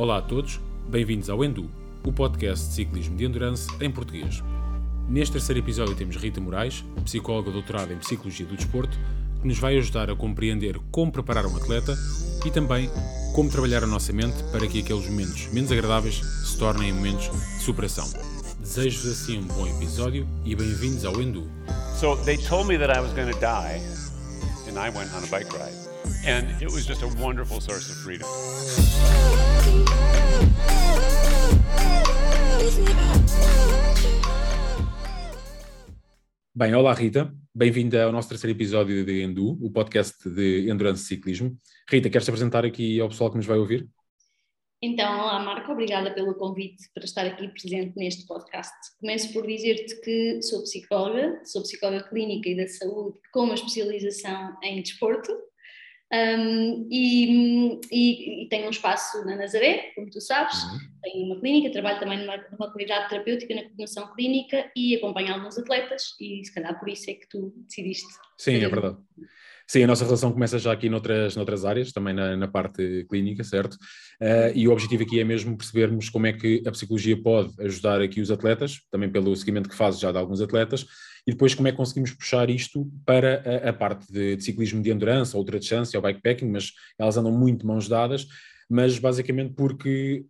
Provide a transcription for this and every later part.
Olá a todos, bem-vindos ao Endu, o podcast de ciclismo de endurance em português. Neste terceiro episódio temos Rita Moraes, psicóloga doutorada em Psicologia do Desporto, que nos vai ajudar a compreender como preparar um atleta e também como trabalhar a nossa mente para que aqueles momentos menos agradáveis se tornem momentos de superação. Desejo-vos assim um bom episódio e bem-vindos ao Endu. So they told me that I was going to die, and I went on a bike ride. And it was just a wonderful source of freedom. Bem, olá Rita, bem-vinda ao nosso terceiro episódio de Endu, o podcast de Endurance Ciclismo. Rita, queres te apresentar aqui ao pessoal que nos vai ouvir? Então, olá Marco, obrigada pelo convite para estar aqui presente neste podcast. Começo por dizer-te que sou psicóloga, sou psicóloga clínica e da saúde com uma especialização em desporto um, e, e, e, tenho um espaço na Nazaré, como tu sabes, uhum. tenho uma clínica, trabalho também numa, numa terapêutica na coordenação clínica e acompanho alguns atletas e se calhar por isso é que tu decidiste. Sim, é verdade. Sim, a nossa relação começa já aqui noutras, noutras áreas, também na, na parte clínica, certo? Uh, e o objetivo aqui é mesmo percebermos como é que a psicologia pode ajudar aqui os atletas, também pelo seguimento que faz já de alguns atletas, e depois como é que conseguimos puxar isto para a, a parte de, de, ciclismo de endurance, ou ultra-distância, ou bikepacking, mas elas andam muito mãos dadas, mas basicamente porque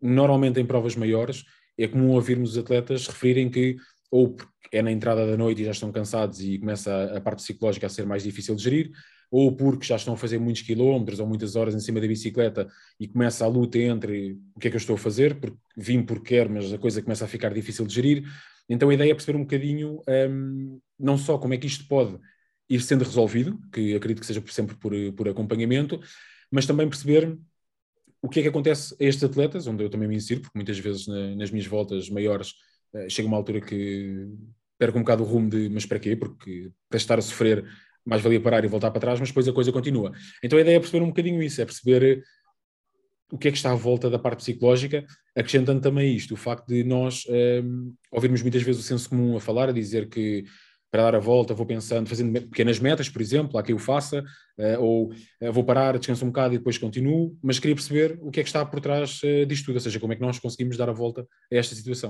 normalmente em provas maiores é comum ouvirmos os atletas referirem que ou é na entrada da noite e já estão cansados e começa a, a parte psicológica a ser mais difícil de gerir, ou porque já estão a fazer muitos quilómetros ou muitas horas em cima da bicicleta e começa a luta entre o que é que eu estou a fazer, porque vim porque quero, mas a coisa começa a ficar difícil de gerir. Então a ideia é perceber um bocadinho um, não só como é que isto pode ir sendo resolvido, que acredito que seja sempre por, por acompanhamento, mas também perceber o que é que acontece a estes atletas, onde eu também me insiro, porque muitas vezes na, nas minhas voltas maiores uh, chega uma altura que perco um bocado o rumo de mas para quê? Porque para estar a sofrer mais valia parar e voltar para trás, mas depois a coisa continua. Então a ideia é perceber um bocadinho isso, é perceber o que é que está à volta da parte psicológica, acrescentando também isto, o facto de nós um, ehm, ouvirmos muitas vezes o senso comum a falar, a dizer que para dar a volta vou pensando, fazendo pequenas metas, por exemplo, há quem o faça, uh, ou uh, vou parar, descanso um bocado e depois continuo, mas queria perceber o que é que está por trás uh, disto tudo, ou seja, como é que nós conseguimos dar a volta a esta situação.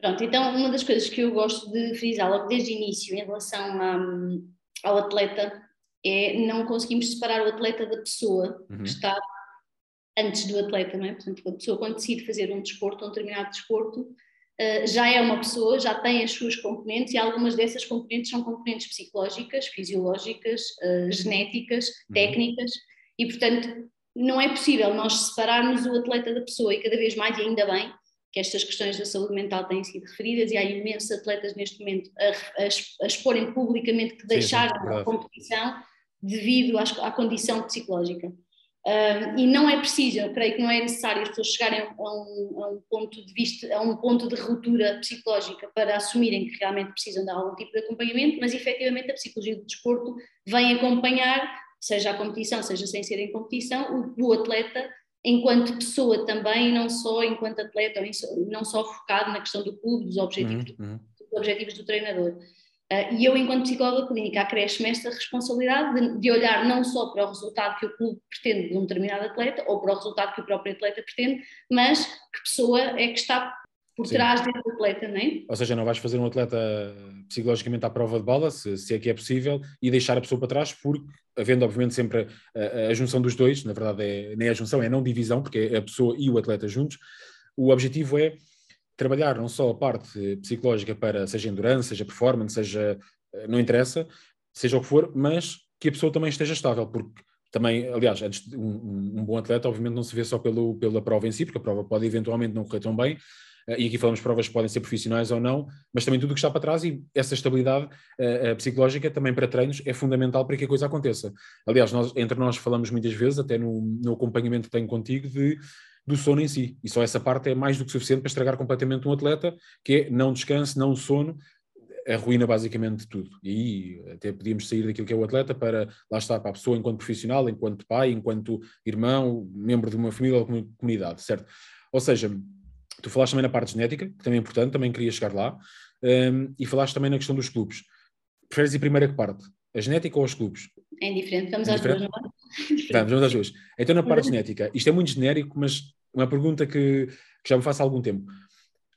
Pronto, então uma das coisas que eu gosto de frisar logo desde o início em relação a, ao atleta é não conseguimos separar o atleta da pessoa uhum. que está antes do atleta, não é? Portanto, a pessoa quando decide fazer um desporto, um determinado desporto, uh, já é uma pessoa, já tem as suas componentes e algumas dessas componentes são componentes psicológicas, fisiológicas, uh, genéticas, uhum. técnicas e, portanto, não é possível nós separarmos o atleta da pessoa e cada vez mais, e ainda bem, que estas questões da saúde mental têm sido referidas e há imensos atletas neste momento a, a, a exporem publicamente que deixaram sim, a competição devido à, à condição psicológica. Um, e não é preciso, eu creio que não é necessário as pessoas chegarem a um, a um, ponto de vista, a um ponto de ruptura psicológica para assumirem que realmente precisam de algum tipo de acompanhamento, mas efetivamente a psicologia do desporto vem acompanhar, seja a competição, seja sem ser em competição, o, o atleta enquanto pessoa também, não só enquanto atleta, não só focado na questão do clube, dos objetivos, uhum, uhum. dos objetivos do treinador. Uh, e eu, enquanto psicóloga clínica, acresce-me esta responsabilidade de, de, olhar não só para o resultado que o clube pretende de um determinado atleta ou para o resultado que o próprio atleta pretende, mas que pessoa é que está por Sim. trás desse atleta, não é? Ou seja, não vais fazer um atleta psicologicamente à prova de bala, se, se é que é possível, e deixar a pessoa para trás, porque, havendo obviamente sempre a, a, junção dos dois, na verdade é, nem é a junção, é a não divisão, porque é a pessoa e o atleta juntos, o objetivo é trabalhar não só a parte psicológica para, seja endurance, seja performance, seja, eh, não interessa, seja o que for, mas que a pessoa também esteja estável, porque também, aliás, um, um, bom atleta obviamente não se vê só pelo, pela prova em si, porque a prova pode eventualmente não correr tão bem, eh, e aqui falamos provas que podem ser profissionais ou não, mas também tudo o que está para trás e essa estabilidade uh, psicológica também para treinos é fundamental para que a coisa aconteça. Aliás, nós, entre nós falamos muitas vezes, até no, no acompanhamento que tenho contigo, de do sono em si. E só essa parte é mais do que suficiente para estragar completamente um atleta, que é não descanso, não sono, arruína basicamente tudo. E aí até podíamos sair daquilo que é o atleta para, lá está, para a pessoa enquanto profissional, enquanto pai, enquanto irmão, membro de uma família ou comunidade, certo? Ou seja, tu falaste também na parte genética, que também é importante, também queria chegar lá, um, e falaste também na questão dos clubes. Preferes ir primeiro a que parte? A genética ou os clubes? É indiferente, vamos é às duas, Vamos, vamos às duas. Então, na parte genética, isto é muito genérico, mas uma pergunta que, que já me faço há algum tempo.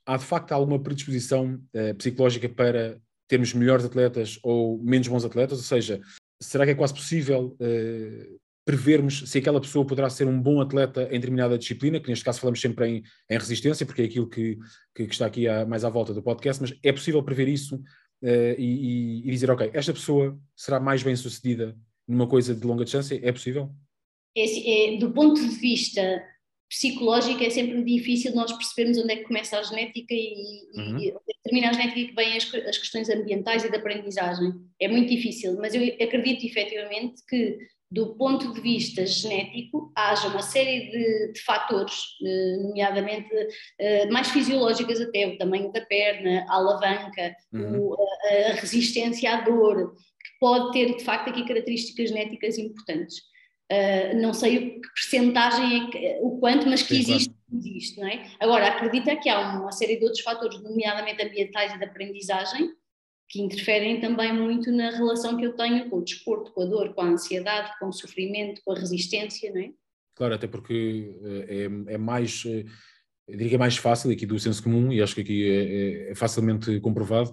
Há de facto alguma predisposição uh, psicológica para termos melhores atletas ou menos bons atletas? Ou seja, será que é quase possível uh, prevermos se aquela pessoa poderá ser um bom atleta em determinada disciplina, que neste caso falamos sempre em, em resistência, porque é aquilo que, que, que está aqui a, mais à volta do podcast, mas é possível prever isso uh, e, e, dizer, ok, esta pessoa será mais bem sucedida numa coisa de longa distância? É possível? É, é, do ponto de vista psicológico, é sempre difícil nós percebermos onde é que começa a genética e, uhum. e termina a genética e que vêm as, as questões ambientais e de aprendizagem. É muito difícil, mas eu acredito efetivamente que do ponto de vista genético, haja uma série de, de fatores, eh, nomeadamente eh, mais fisiológicas até, o tamanho da perna, a alavanca, uhum. o, a, a, resistência à dor, que pode ter de facto aqui características genéticas importantes. Uh, não sei o que percentagem é que, o quanto, mas que Sim, existe, claro. existe, não é? Agora, acredita que há uma série de outros fatores, nomeadamente ambientais e de aprendizagem, que interferem também muito na relação que eu tenho com o desporto, com a dor, com a ansiedade, com o sofrimento, com a resistência, não é? Claro, até porque eh, é, é mais, eh, eu diria que é mais fácil aqui do senso comum, e acho que aqui é, é, é facilmente comprovado,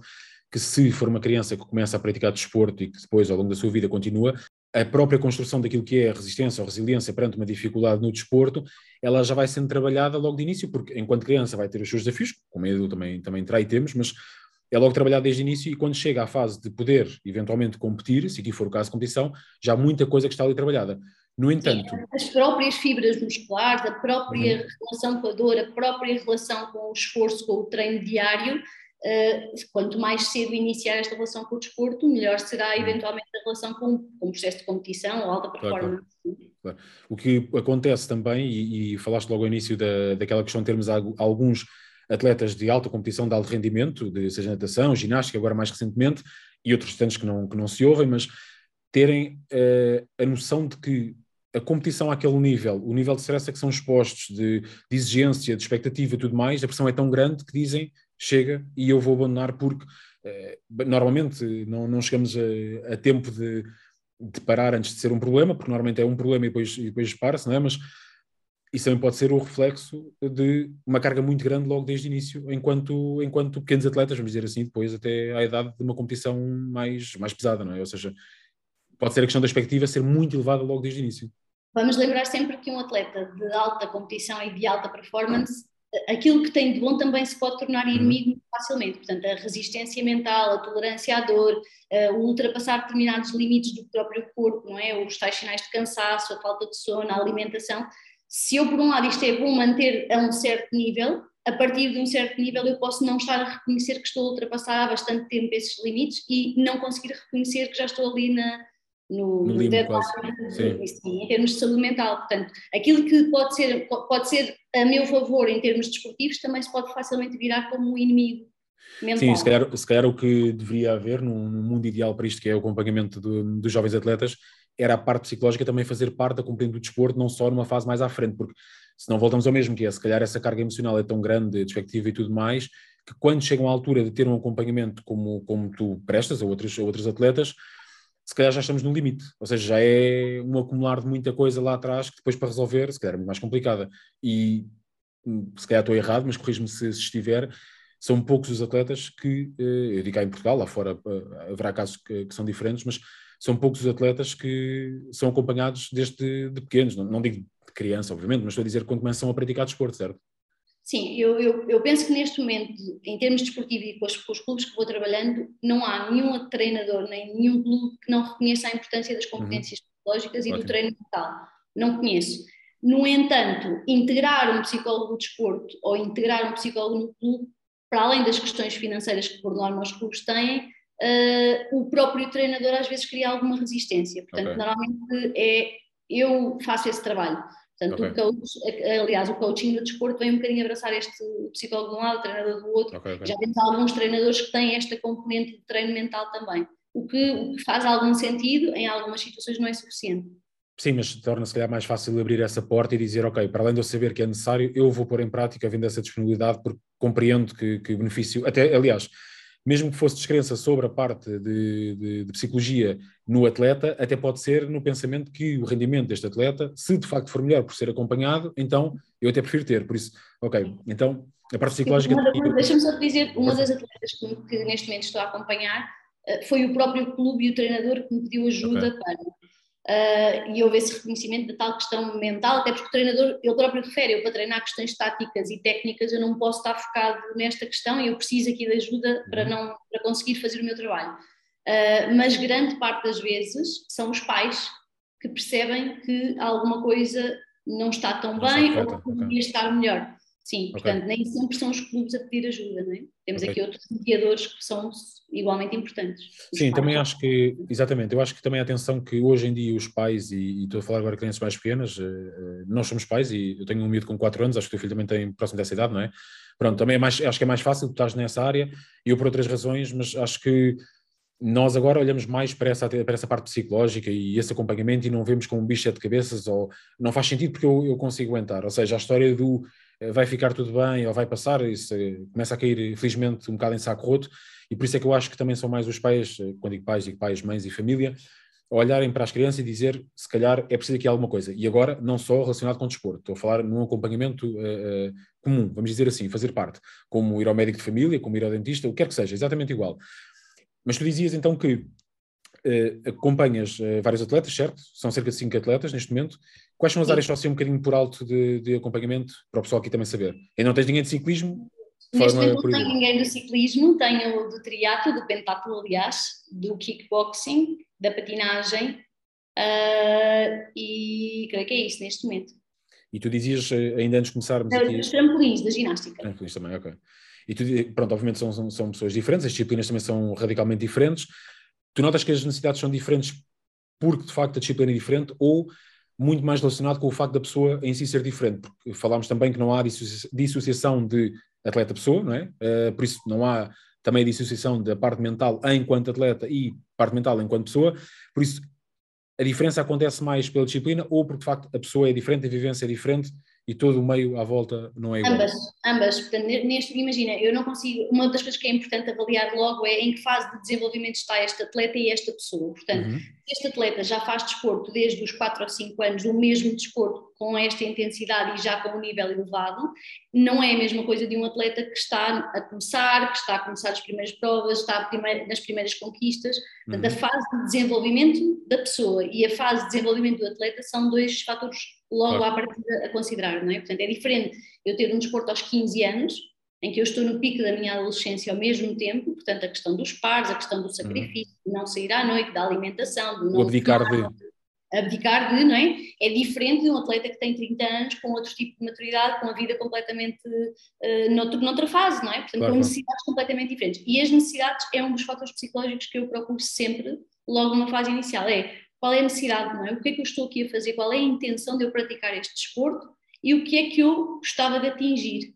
que se for uma criança que começa a praticar desporto e que depois ao longo da sua vida continua, a própria construção daquilo que é a resistência ou resiliência perante uma dificuldade no desporto, ela já vai sendo trabalhada logo de início, porque enquanto criança vai ter os seus desafios, como medo também, também terá e temos, mas é logo trabalhado desde o início e quando chega à fase de poder eventualmente competir, se aqui for o caso de competição, já há muita coisa que está ali trabalhada. No entanto. As próprias fibras musculares, a própria uhum. relação com a dor, a própria relação com o esforço, com o treino diário, quanto mais cedo iniciar esta relação com o desporto, melhor será uhum. eventualmente a relação com, com o processo de competição ou alta performance. Claro, claro. O que acontece também, e, e falaste logo ao início da, daquela questão de termos alguns atletas de alta competição de alto rendimento, de, seja natação, ginástica, agora mais recentemente, e outros tantos que não, que não se ouvem, mas terem uh, a noção de que a competição àquele nível, o nível de stress a que são expostos, de, de, exigência, de expectativa e tudo mais, a pressão é tão grande que dizem chega e eu vou abandonar porque uh, normalmente não, não chegamos a, a tempo de, de, parar antes de ser um problema, porque normalmente é um problema e depois, depois para-se, não é? Mas isso também pode ser o reflexo de uma carga muito grande logo desde o início, enquanto, enquanto pequenos atletas, vamos dizer assim, depois até à idade de uma competição mais, mais pesada, não é? Ou seja, pode ser a questão da expectativa ser muito elevada logo desde o início. Vamos lembrar sempre que um atleta de alta competição e de alta performance, aquilo que tem de bom também se pode tornar uhum. inimigo uhum. facilmente. Portanto, a resistência mental, a tolerância à dor, o ultrapassar determinados limites do próprio corpo, não é? Os tais sinais de cansaço, a falta de sono, a alimentação, se eu, por um lado, isto é bom manter a um certo nível, a partir de um certo nível eu posso não estar a reconhecer que estou a ultrapassar há bastante tempo esses limites e não conseguir reconhecer que já estou ali na, no, no deadline, sim. Sim, em termos de saúde mental. Portanto, aquilo que pode ser, pode ser a meu favor em termos desportivos também se pode facilmente virar como um inimigo mental. Sim, se calhar, se calhar o que deveria haver num, mundo ideal para isto, que é o acompanhamento do, dos jovens atletas, era a parte psicológica também fazer parte da compreensão do desporto, não só numa fase mais à frente, porque se não voltamos ao mesmo, que é, se calhar essa carga emocional é tão grande, de expectativa e tudo mais, que quando chegam à altura de ter um acompanhamento como, como tu prestas a outros, a outros atletas, se calhar já estamos no limite, ou seja, já é um acumular de muita coisa lá atrás que depois para resolver, se calhar é muito mais complicada. E hum, se calhar estou errado, mas corrijo-me se, se, estiver, são poucos os atletas que, eh, eu digo cá em Portugal, lá fora eh, haverá casos que, que são diferentes, mas são poucos os atletas que são acompanhados desde de pequenos, não, não digo de criança, obviamente, mas estou a dizer quando começam a praticar desporto, certo? Sim, eu, eu, eu, penso que neste momento, em termos desportivos e com os, com os, clubes que vou trabalhando, não há nenhum treinador, nem nenhum clube que não reconheça a importância das competências uhum. psicológicas e Ótimo. do treino mental. Não conheço. No entanto, integrar um psicólogo do desporto ou integrar um psicólogo no clube, para além das questões financeiras que por norma os clubes têm, uh, o próprio treinador às vezes cria alguma resistência. Portanto, okay. normalmente é eu faço esse trabalho. Portanto, okay. o coach, aliás, o coaching do desporto vem um bocadinho abraçar este psicólogo de um lado, o treinador do outro. Okay, Já temos alguns treinadores que têm esta componente de treino mental também. O que, o que faz algum sentido, em algumas situações não é suficiente. Sim, mas torna-se calhar mais fácil abrir essa porta e dizer, ok, para além de eu saber que é necessário, eu vou pôr em prática vendo essa disponibilidade porque compreendo que, que benefício, até aliás, mesmo que fosse descrença sobre a parte de, de, de, psicologia no atleta, até pode ser no pensamento que o rendimento deste atleta, se de facto for melhor por ser acompanhado, então eu até prefiro ter. Por isso, ok, então a parte psicológica. Deixa-me só dizer, uma das atletas que, que, neste momento estou a acompanhar eh, foi o próprio clube e o treinador que me pediu ajuda okay. para uh, e houve esse reconhecimento da tal questão mental, até porque o treinador, ele próprio refere, eu para treinar questões táticas e técnicas eu não posso estar focado nesta questão e eu preciso aqui de ajuda para, uhum. não, para conseguir fazer o meu trabalho. Uh, mas grande parte das vezes são os pais que percebem que alguma coisa não está tão não bem está ou poderia estar melhor. Sim, okay. portanto, nem sempre são os clubes a pedir ajuda, não é? Temos okay. aqui outros mediadores que são igualmente importantes. Sim, também acho que, exatamente, eu acho que também a atenção que hoje em dia os pais, e, e estou a falar agora de crianças mais pequenas, uh, nós somos pais e eu tenho um miúdo com 4 anos, acho que o teu filho também tem próximo dessa idade, não é? Pronto, também é mais, acho que é mais fácil, tu estás nessa área, e eu por outras razões, mas acho que nós agora olhamos mais para essa, para essa parte psicológica e esse acompanhamento e não vemos como um bicho de cabeças ou não faz sentido porque eu, eu consigo aguentar. Ou seja, a história do eh, vai ficar tudo bem ou vai passar, isso eh, começa a cair, infelizmente, um bocado em saco roto, e por isso é que eu acho que também são mais os pais, eh, quando digo pais, digo pais, mães e família, olharem para as crianças e dizer, se calhar é preciso aqui alguma coisa. E agora, não só relacionado com o desporto, estou a falar num acompanhamento uh, uh, comum, vamos dizer assim, fazer parte, como ir ao médico de família, como ir ao dentista, o que quer que seja, exatamente igual. Mas tu dizias então que uh, acompanhas vários atletas, certo? São cerca de 5 atletas neste momento. Quais são as áreas só assim um bocadinho por alto de, de, acompanhamento, para o pessoal aqui também saber? E não tens ninguém de ciclismo? Neste momento não tenho ninguém do ciclismo, tenho do triatlo, do pentatlo, aliás, do kickboxing, da patinagem uh, e creio que é isso neste momento. E tu dizias, ainda antes de começarmos é, aqui... Os trampolins, da ginástica. Trampolins também, ok. E tu, pronto, obviamente são, são, são pessoas diferentes, as disciplinas também são radicalmente diferentes, tu notas que as necessidades são diferentes porque de facto a disciplina é diferente ou muito mais relacionado com o facto da pessoa em si ser diferente, porque falámos também que não há dissociação de atleta-pessoa, não é? Uh, por isso não há também dissociação da parte mental enquanto atleta e parte mental enquanto pessoa, por isso a diferença acontece mais pela disciplina ou porque de facto a pessoa é diferente, a vivência é diferente e todo o meio à volta não é igual. Ambas, ambas. Portanto, neste, imagina, eu não consigo. Uma das coisas que é importante avaliar logo é em que fase de desenvolvimento está este atleta e esta pessoa. Portanto, uhum. Este atleta já faz desporto desde os 4 ou 5 anos, o mesmo desporto com esta intensidade e já com um nível elevado, não é a mesma coisa de um atleta que está a começar, que está a começar as primeiras provas, está nas primeiras conquistas. Portanto, uhum. a fase de desenvolvimento da pessoa e a fase de desenvolvimento do atleta são dois fatores logo claro. à partida a considerar, não é? Portanto, é diferente eu ter um desporto aos 15 anos, em que eu estou no pico da minha adolescência ao mesmo tempo, portanto, a questão dos pares, a questão do sacrifício, uhum. de não sair à noite, da alimentação, do não. abdicar de. Abdicar de, não é? É diferente de um atleta que tem 30 anos, com outro tipo de maturidade, com a vida completamente uh, noutro, noutra fase, não é? Portanto, claro. com necessidades completamente diferentes. E as necessidades é um dos fatores psicológicos que eu procuro sempre, logo numa fase inicial. É qual é a necessidade, não é? O que é que eu estou aqui a fazer? Qual é a intenção de eu praticar este desporto e o que é que eu gostava de atingir?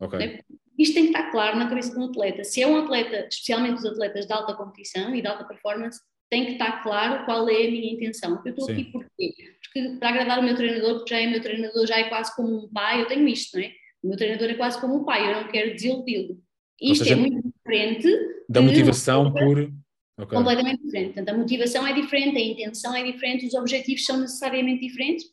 Okay. Isto tem que estar claro na cabeça de um atleta. Se é um atleta, especialmente os atletas de alta competição e de alta performance, tem que estar claro qual é a minha intenção. Eu estou Sim. aqui porquê? Porque para agradar o meu treinador, porque já é meu treinador, já é quase como um pai, eu tenho isto, não é? O meu treinador é quase como um pai, eu não quero desiludi-lo. Isto seja, é muito diferente da motivação por Okay. Completamente diferente. Portanto, a motivação é diferente, a intenção é diferente, os objetivos são necessariamente diferentes.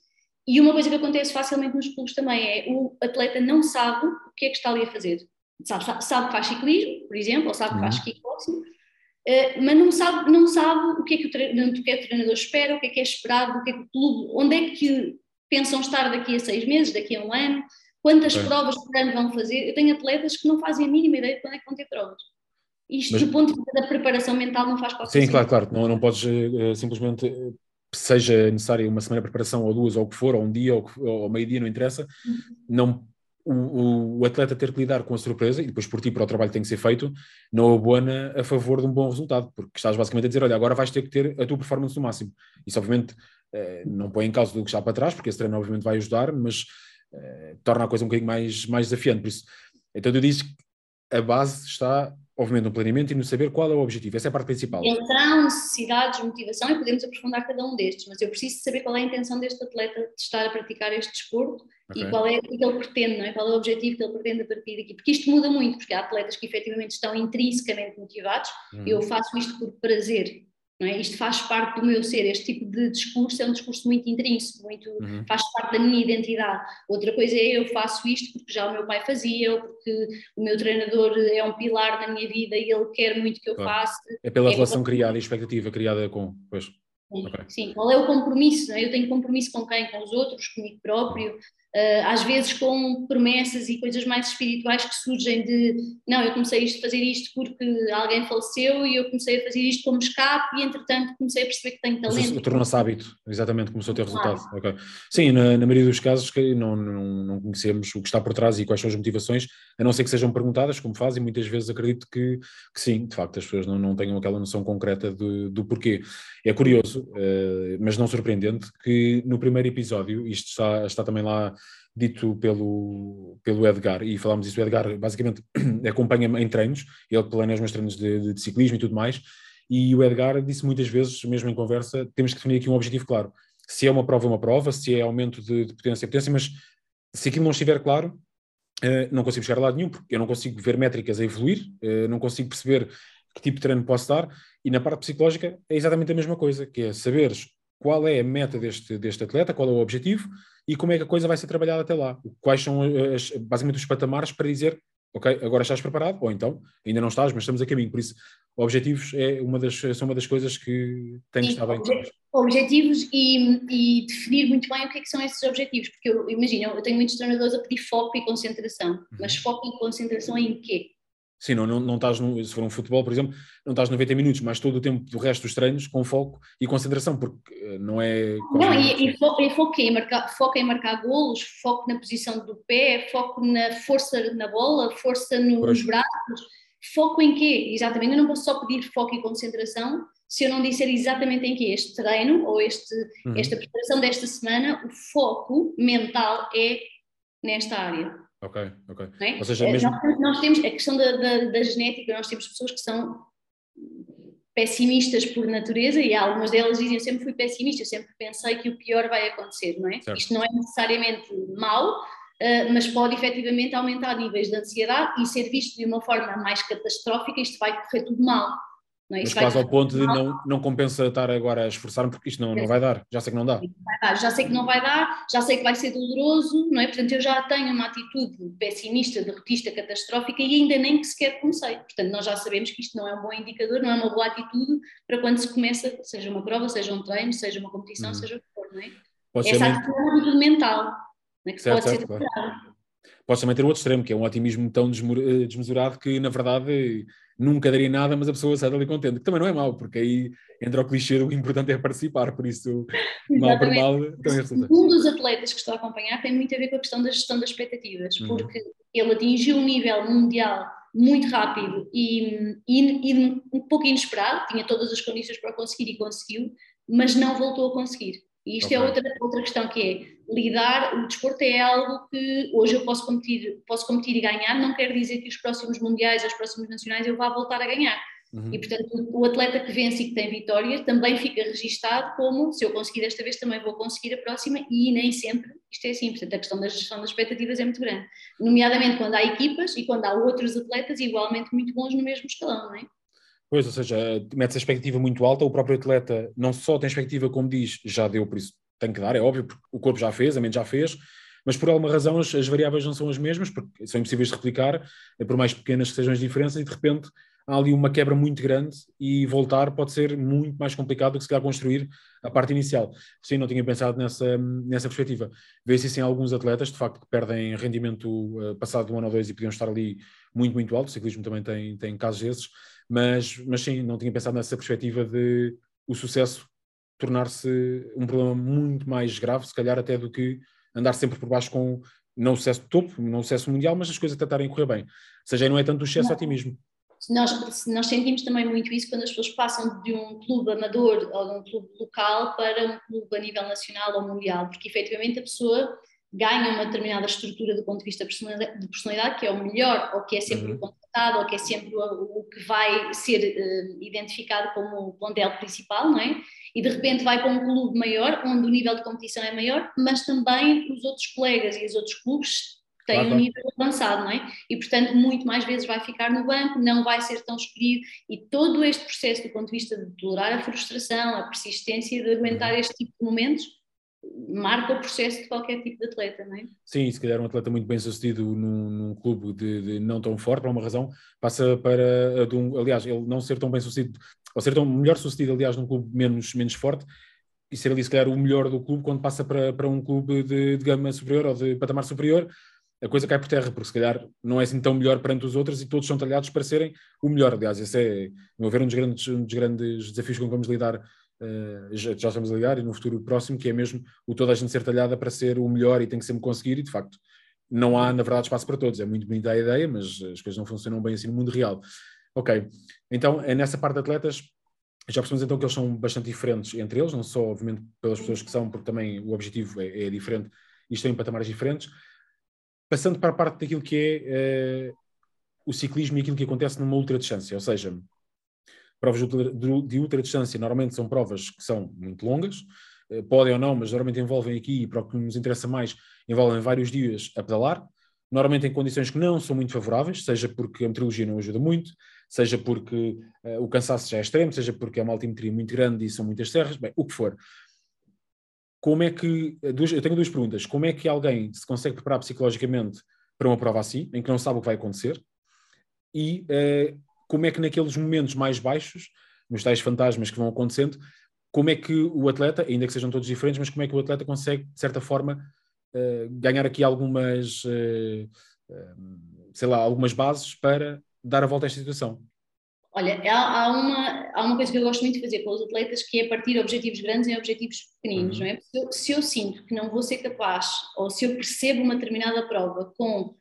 E uma coisa que acontece facilmente nos clubes também é o atleta não sabe o que é que está ali a fazer. Sabe, sabe, sabe que faz ciclismo, por exemplo, ou sabe que faz uhum. kickboxing, uh, mas não sabe, não sabe o que, é que o, treinador, que é que o treinador espera, o que é que é esperado, o que é que o clube, onde é que pensam estar daqui a seis meses, daqui a um ano, quantas okay. provas por ano vão fazer. Eu tenho atletas que não fazem a mínima ideia de quando é que vão ter provas. Isto, Mas, do ponto de vista da preparação mental, não faz qualquer Sim, claro, claro. Não, não podes uh, simplesmente, seja necessária uma semana de preparação, ou duas, ou o que for, ou um dia, ou, ou meio-dia, não interessa. Uhum. Não, o, o, atleta ter que lidar com a surpresa, e depois por ti, para o trabalho que tem que ser feito, não abona a favor de um bom resultado, porque estás basicamente a dizer: olha, agora vais ter que ter a tua performance no máximo. Isso, obviamente, uh, não põe em causa do que está para trás, porque esse treino, obviamente, vai ajudar, mas torna a coisa um bocadinho mais, mais desafiante. Por isso, então, eu disse que a base está obviamente no planeamento e no saber qual é o objetivo. Essa é a parte principal. Entram necessidades, motivação e podemos aprofundar cada um destes, mas eu preciso saber qual é a intenção deste atleta de estar a praticar este desporto Okay. E qual é o que ele pretende, não é? Qual é o objetivo que ele pretende a partir daqui? Porque isto muda muito, porque há atletas que efetivamente estão intrinsecamente motivados, uhum. eu faço isto por prazer, é? Isto faz parte do meu ser, este tipo de discurso é um discurso muito intrínseco, muito, uhum. faz parte da minha identidade. Outra coisa é eu faço isto porque já o meu pai fazia, ou porque o meu treinador é um pilar na minha vida e ele quer muito que eu claro. faça. É pela é relação criada e expectativa criada com. Pois. Sim, okay. sim, qual é o compromisso? É? Eu tenho compromisso com quem? Com os outros, comigo próprio, às vezes com promessas e coisas mais espirituais que surgem de não, eu comecei a fazer isto porque alguém faleceu e eu comecei a fazer isto como escape e entretanto comecei a perceber que tenho talento. Tornou-se hábito, exatamente, começou a ter resultado. Okay. Sim, na, na, maioria dos casos que não, não, não, conhecemos o que está por trás e quais são as motivações, a não ser que sejam perguntadas, como fazem, muitas vezes acredito que, que sim, de facto as pessoas não, não tenham aquela noção concreta do, do porquê. É curioso, uh, mas não surpreendente, que no primeiro episódio, isto está, está também lá dito pelo, pelo Edgar, e falámos isso, o Edgar basicamente acompanha-me em treinos, ele planeia os meus treinos de, de, ciclismo e tudo mais, e o Edgar disse muitas vezes, mesmo em conversa, temos que definir aqui um objetivo claro. Se é uma prova, é uma prova, se é aumento de, de potência, é potência, mas se aquilo não estiver claro, uh, não consigo chegar a lado nenhum, porque eu não consigo ver métricas a evoluir, uh, não consigo perceber que tipo de treino posso dar, e na parte psicológica é exatamente a mesma coisa, que é saberes qual é a meta deste, deste atleta, qual é o objetivo e como é que a coisa vai ser trabalhada até lá. Quais são as, basicamente os patamares para dizer, ok, agora estás preparado, ou então ainda não estás, mas estamos a caminho. Por isso, objetivos é uma das, são uma das coisas que tem que estar bem. Objetivos e, e, definir muito bem o que, é que são esses objetivos, porque eu imagino, eu tenho muitos treinadores a pedir foco e concentração, uhum. mas foco e concentração em quê? Sim, não, não, não estás no, se for um futebol, por exemplo, não estás 90 minutos, mas todo o tempo do resto dos treinos com foco e concentração, porque eh, não é. Não, e, e, foco, e foco, em marcar, foco em marcar golos, foco na posição do pé, foco na força na bola, força nos braços, foco em quê? Exatamente, eu não posso só pedir foco e concentração se eu não disser exatamente em quê. Este treino ou este, uhum. esta preparação desta semana, o foco mental é nesta área. Ok, ok. É? Ou seja, é, mesmo... nós, nós, temos a questão da, da, da, genética, nós temos pessoas que são pessimistas por natureza e algumas delas dizem eu sempre fui pessimista, eu sempre pensei que o pior vai acontecer, não é? Certo. Isto não é necessariamente mau, uh, mas pode efetivamente aumentar níveis de ansiedade e ser visto de uma forma mais catastrófica, isto vai correr tudo mal. É? Mas quase ao ponto de não, não compensa estar agora a esforçar-me porque isto não, não vai dar, já sei que não dá. Já sei que não vai dar, já sei que vai ser doloroso, não é? Portanto, eu já tenho uma atitude pessimista, derrotista, catastrófica e ainda nem que sequer comecei. Portanto, nós já sabemos que isto não é um bom indicador, não é uma boa atitude para quando se começa, seja uma prova, seja um treino, seja uma competição, hum. seja o que for, não é? Pode Essa atitude é atitude mental, não é? que certo, pode certo, ser claro. Pode também ter o outro extremo, que é um otimismo tão eh, desmesurado que, na verdade nunca daria nada, mas a pessoa sai dali contente, que também não é mau, porque aí entra o clichê, o importante é participar, por isso, mal por mal, então é Um dos atletas que estou a acompanhar tem muito a ver com a questão da gestão das expectativas, uhum. porque ele atingiu um nível mundial muito rápido e, e, e um pouco inesperado, tinha todas as condições para conseguir e conseguiu, mas não voltou a conseguir. E isto é okay. é outra, outra questão que é lidar, o desporto é algo que hoje eu posso competir, posso competir e ganhar, não quer dizer que os próximos mundiais, os próximos nacionais eu vá voltar a ganhar. Uhum. E portanto o atleta que vence e que tem vitória também fica registado como se eu conseguir desta vez também vou conseguir a próxima e nem sempre isto é assim, portanto a questão da gestão das expectativas é muito grande, nomeadamente quando há equipas e quando há outros atletas igualmente muito bons no mesmo escalão, não é? Pois, ou seja, mete-se a expectativa muito alta, o próprio atleta não só tem expectativa, como diz, já deu, por isso tem que dar, é óbvio, porque o corpo já fez, a mente já fez, mas por alguma razão as, as, variáveis não são as mesmas, porque são impossíveis de replicar, é por mais pequenas que sejam as diferenças, e de repente há ali uma quebra muito grande e voltar pode ser muito mais complicado do que se calhar construir a parte inicial. Sim, não tinha pensado nessa, nessa perspectiva. Vê-se isso em alguns atletas, de facto, que perdem rendimento uh, passado um ano ou dois e podiam estar ali muito, muito alto. O ciclismo também tem, tem casos desses mas, mas sim, não tinha pensado nessa perspectiva de o sucesso tornar-se um problema muito mais grave, se calhar até do que andar sempre por baixo com não sucesso de topo, não sucesso mundial, mas as coisas tentarem correr bem. Ou seja, não é tanto o excesso otimismo. Nós, nós sentimos também muito isso quando as pessoas passam de um clube amador ou de um clube local para um clube a nível nacional ou mundial, porque efetivamente a pessoa ganha uma determinada estrutura do ponto de vista de personalidade, que é o melhor, ou que é sempre uhum. o contratado, ou que é sempre o, o que vai ser uh, identificado como o plantel principal, não é? e de repente vai para um clube maior, onde o nível de competição é maior, mas também os outros colegas e os outros clubes têm claro. um nível avançado, não é? E portanto, muito mais vezes vai ficar no banco, não vai ser tão escolhido, e todo este processo, do ponto de vista de tolerar a frustração, a persistência de aguentar uhum. este tipo de momentos, marca o processo de qualquer tipo de atleta, não é? Sim, se calhar um atleta muito bem sucedido num, num clube de, de, não tão forte, por uma razão, passa para, um, aliás, ele não ser tão bem sucedido, ou ser tão melhor sucedido, aliás, num clube menos, menos forte, e ser ali, se calhar, o melhor do clube quando passa para, para um clube de, de gama superior ou de patamar superior, a coisa cai por terra, porque se calhar não é assim tão melhor perante os outros e todos são talhados para serem o melhor. Aliás, esse é, a meu ver, um dos grandes, um dos grandes desafios com que vamos lidar Uh, já, estamos a ligar e no futuro próximo, que é mesmo o toda a gente ser talhada para ser o melhor e tem que sempre conseguir, e de facto não há, na verdade, espaço para todos. É muito bonita a ideia, mas as coisas não funcionam bem assim no mundo real. Ok, então é nessa parte de atletas, já percebemos então que eles são bastante diferentes entre eles, não só, obviamente, pelas pessoas que são, porque também o objetivo é, é diferente e estão em patamares diferentes. Passando para a parte daquilo que é uh, o ciclismo e aquilo que acontece numa ultra distância, ou seja, Provas de ultra distância normalmente são provas que são muito longas, eh, podem ou não, mas normalmente envolvem aqui, para o que nos interessa mais, envolvem vários dias a pedalar, normalmente em condições que não são muito favoráveis, seja porque a meteorologia não ajuda muito, seja porque uh, o cansaço já é extremo, seja porque é uma altimetria muito grande e são muitas serras, bem, o que for. Como é que, eh, duas, eu tenho duas perguntas, como é que alguém se consegue preparar psicologicamente para uma prova assim, em que não sabe o que vai acontecer, e uh, como é que naqueles momentos mais baixos, nos tais fantasmas que vão acontecendo, como é que o atleta, ainda que sejam todos diferentes, mas como é que o atleta consegue, de certa forma, uh, ganhar aqui algumas, uh, uh, sei lá, algumas bases para dar a volta a esta situação? Olha, há, há, uma, há uma coisa que eu gosto muito de fazer com os atletas que é partir objetivos grandes em objetivos pequeninos, uhum. não é? Se eu, se eu sinto que não vou ser capaz, ou se eu percebo uma determinada prova com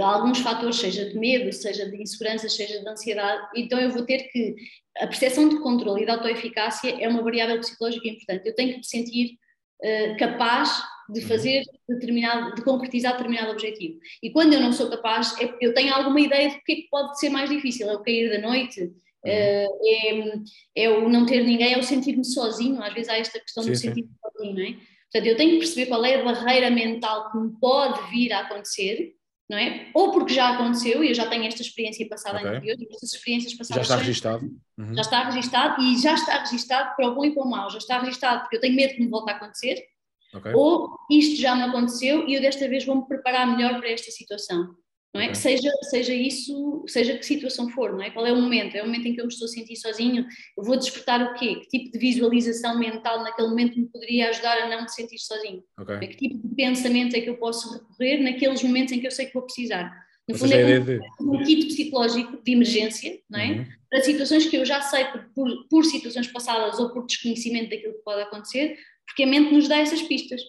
alguns fatores, seja de medo, seja de insegurança, seja de ansiedade, então eu vou ter que. A percepção de controle e de autoeficácia é uma variável psicológica importante. Eu tenho que me sentir uh, capaz de uhum. fazer determinado, de concretizar determinado objetivo. E quando eu não sou capaz, é eu tenho alguma ideia de que é que pode ser mais difícil. É o cair da noite, uh, é, é o não ter ninguém, é o sentir-me sozinho. Às vezes há esta questão de sentir-me sozinho, não é? Portanto, eu tenho que perceber qual é a barreira mental que me pode vir a acontecer não é? Ou porque já aconteceu e eu já tenho esta experiência passada okay. anterior, e estas experiências passadas. Já está registado. Uhum. Já está registado e já está registado para o bom e para o mau. Já está registado porque eu tenho medo que me volte a acontecer. Okay. Ou isto já me aconteceu e eu desta vez vou-me preparar melhor para esta situação não é? Okay. Seja, seja isso, seja que situação for, não é? Qual é o momento? É o momento em que eu me estou a sentir sozinho? Eu vou despertar o quê? Que tipo de visualização mental naquele momento me poderia ajudar a não me sentir sozinho? Okay. Que tipo de pensamento é que eu posso recorrer naqueles momentos em que eu sei que vou precisar? No fundo, é um, de... um kit psicológico de emergência, não é? Uhum. Para situações que eu já sei por, por, por situações passadas ou por desconhecimento daquilo que pode acontecer, porque a mente nos dá essas pistas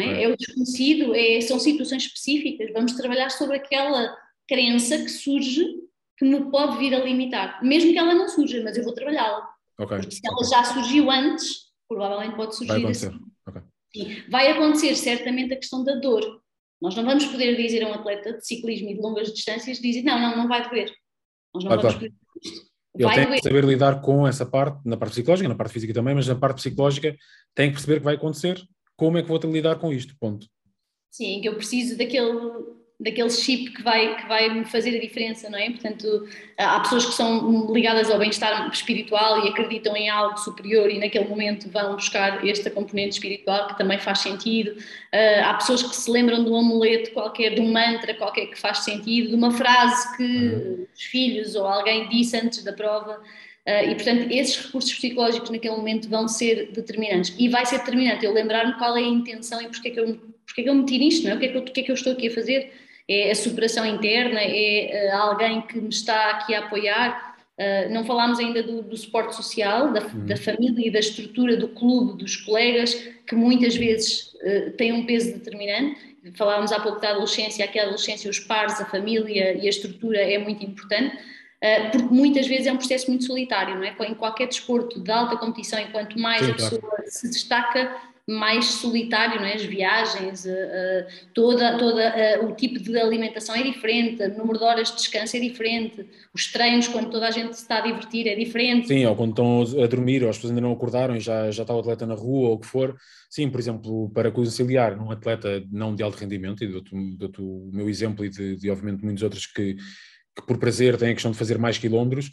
é? É o desconhecido, é, são situações específicas, vamos trabalhar sobre aquela crença que surge que me pode vir a limitar, mesmo que ela não surja, mas eu vou trabalhá-la. Okay. Porque se ela okay. já surgiu antes, provavelmente pode surgir. Vai acontecer. Assim. Vai acontecer certamente a questão da dor. Nós não vamos poder dizer a um atleta de ciclismo e de longas distâncias, dizer não, não, não vai doer. Nós não vamos poder isto. Ele vai tem doer. que saber lidar com essa parte, na parte psicológica, na parte física também, mas na parte psicológica tem que perceber que vai acontecer como é que vou lidar com isto, ponto. Sim, que eu preciso daquele, daquele chip que vai, que vai me fazer a diferença, não é? Portanto, há pessoas que são ligadas ao bem-estar espiritual e acreditam em algo superior e naquele momento vão buscar esta componente espiritual que também faz sentido. Uh, há pessoas que se lembram de um amuleto qualquer, de um mantra qualquer que faz sentido, de uma frase que uhum. os filhos ou alguém disse antes da prova. Uh, e, portanto, esses recursos psicológicos naquele momento vão ser determinantes. E vai ser determinante eu lembrar-me qual é a intenção e porque é que eu, porque é que eu meti nisto, não é? O que é que eu, que é que eu estou aqui a fazer? É a superação interna? É uh, alguém que me está aqui a apoiar? Uh, não falámos ainda do, do suporte social, da, uhum. da, família e da estrutura do clube, dos colegas, que muitas vezes têm um peso determinante. Falávamos há pouco da adolescência, aquela adolescência, os pares, a família e a estrutura é muito importante. Eh, porque muitas vezes é um processo muito solitário, não é? Em qualquer desporto de alta competição, enquanto mais Sim, a pessoa claro. se destaca, mais solitário, não é? As viagens, uh, uh, toda, toda o tipo de alimentação é diferente, o número de horas de descanso é diferente, os treinos, quando toda a gente se está a divertir, é diferente. Sim, ou quando estão a dormir, ou as pessoas ainda não acordaram e já, já está o atleta na rua, ou o que for. Sim, por exemplo, para conciliar num atleta não de alto rendimento, e dou-te dou o meu exemplo e de, de, obviamente, muitos outros que, que por prazer têm a questão de fazer mais quilómetros,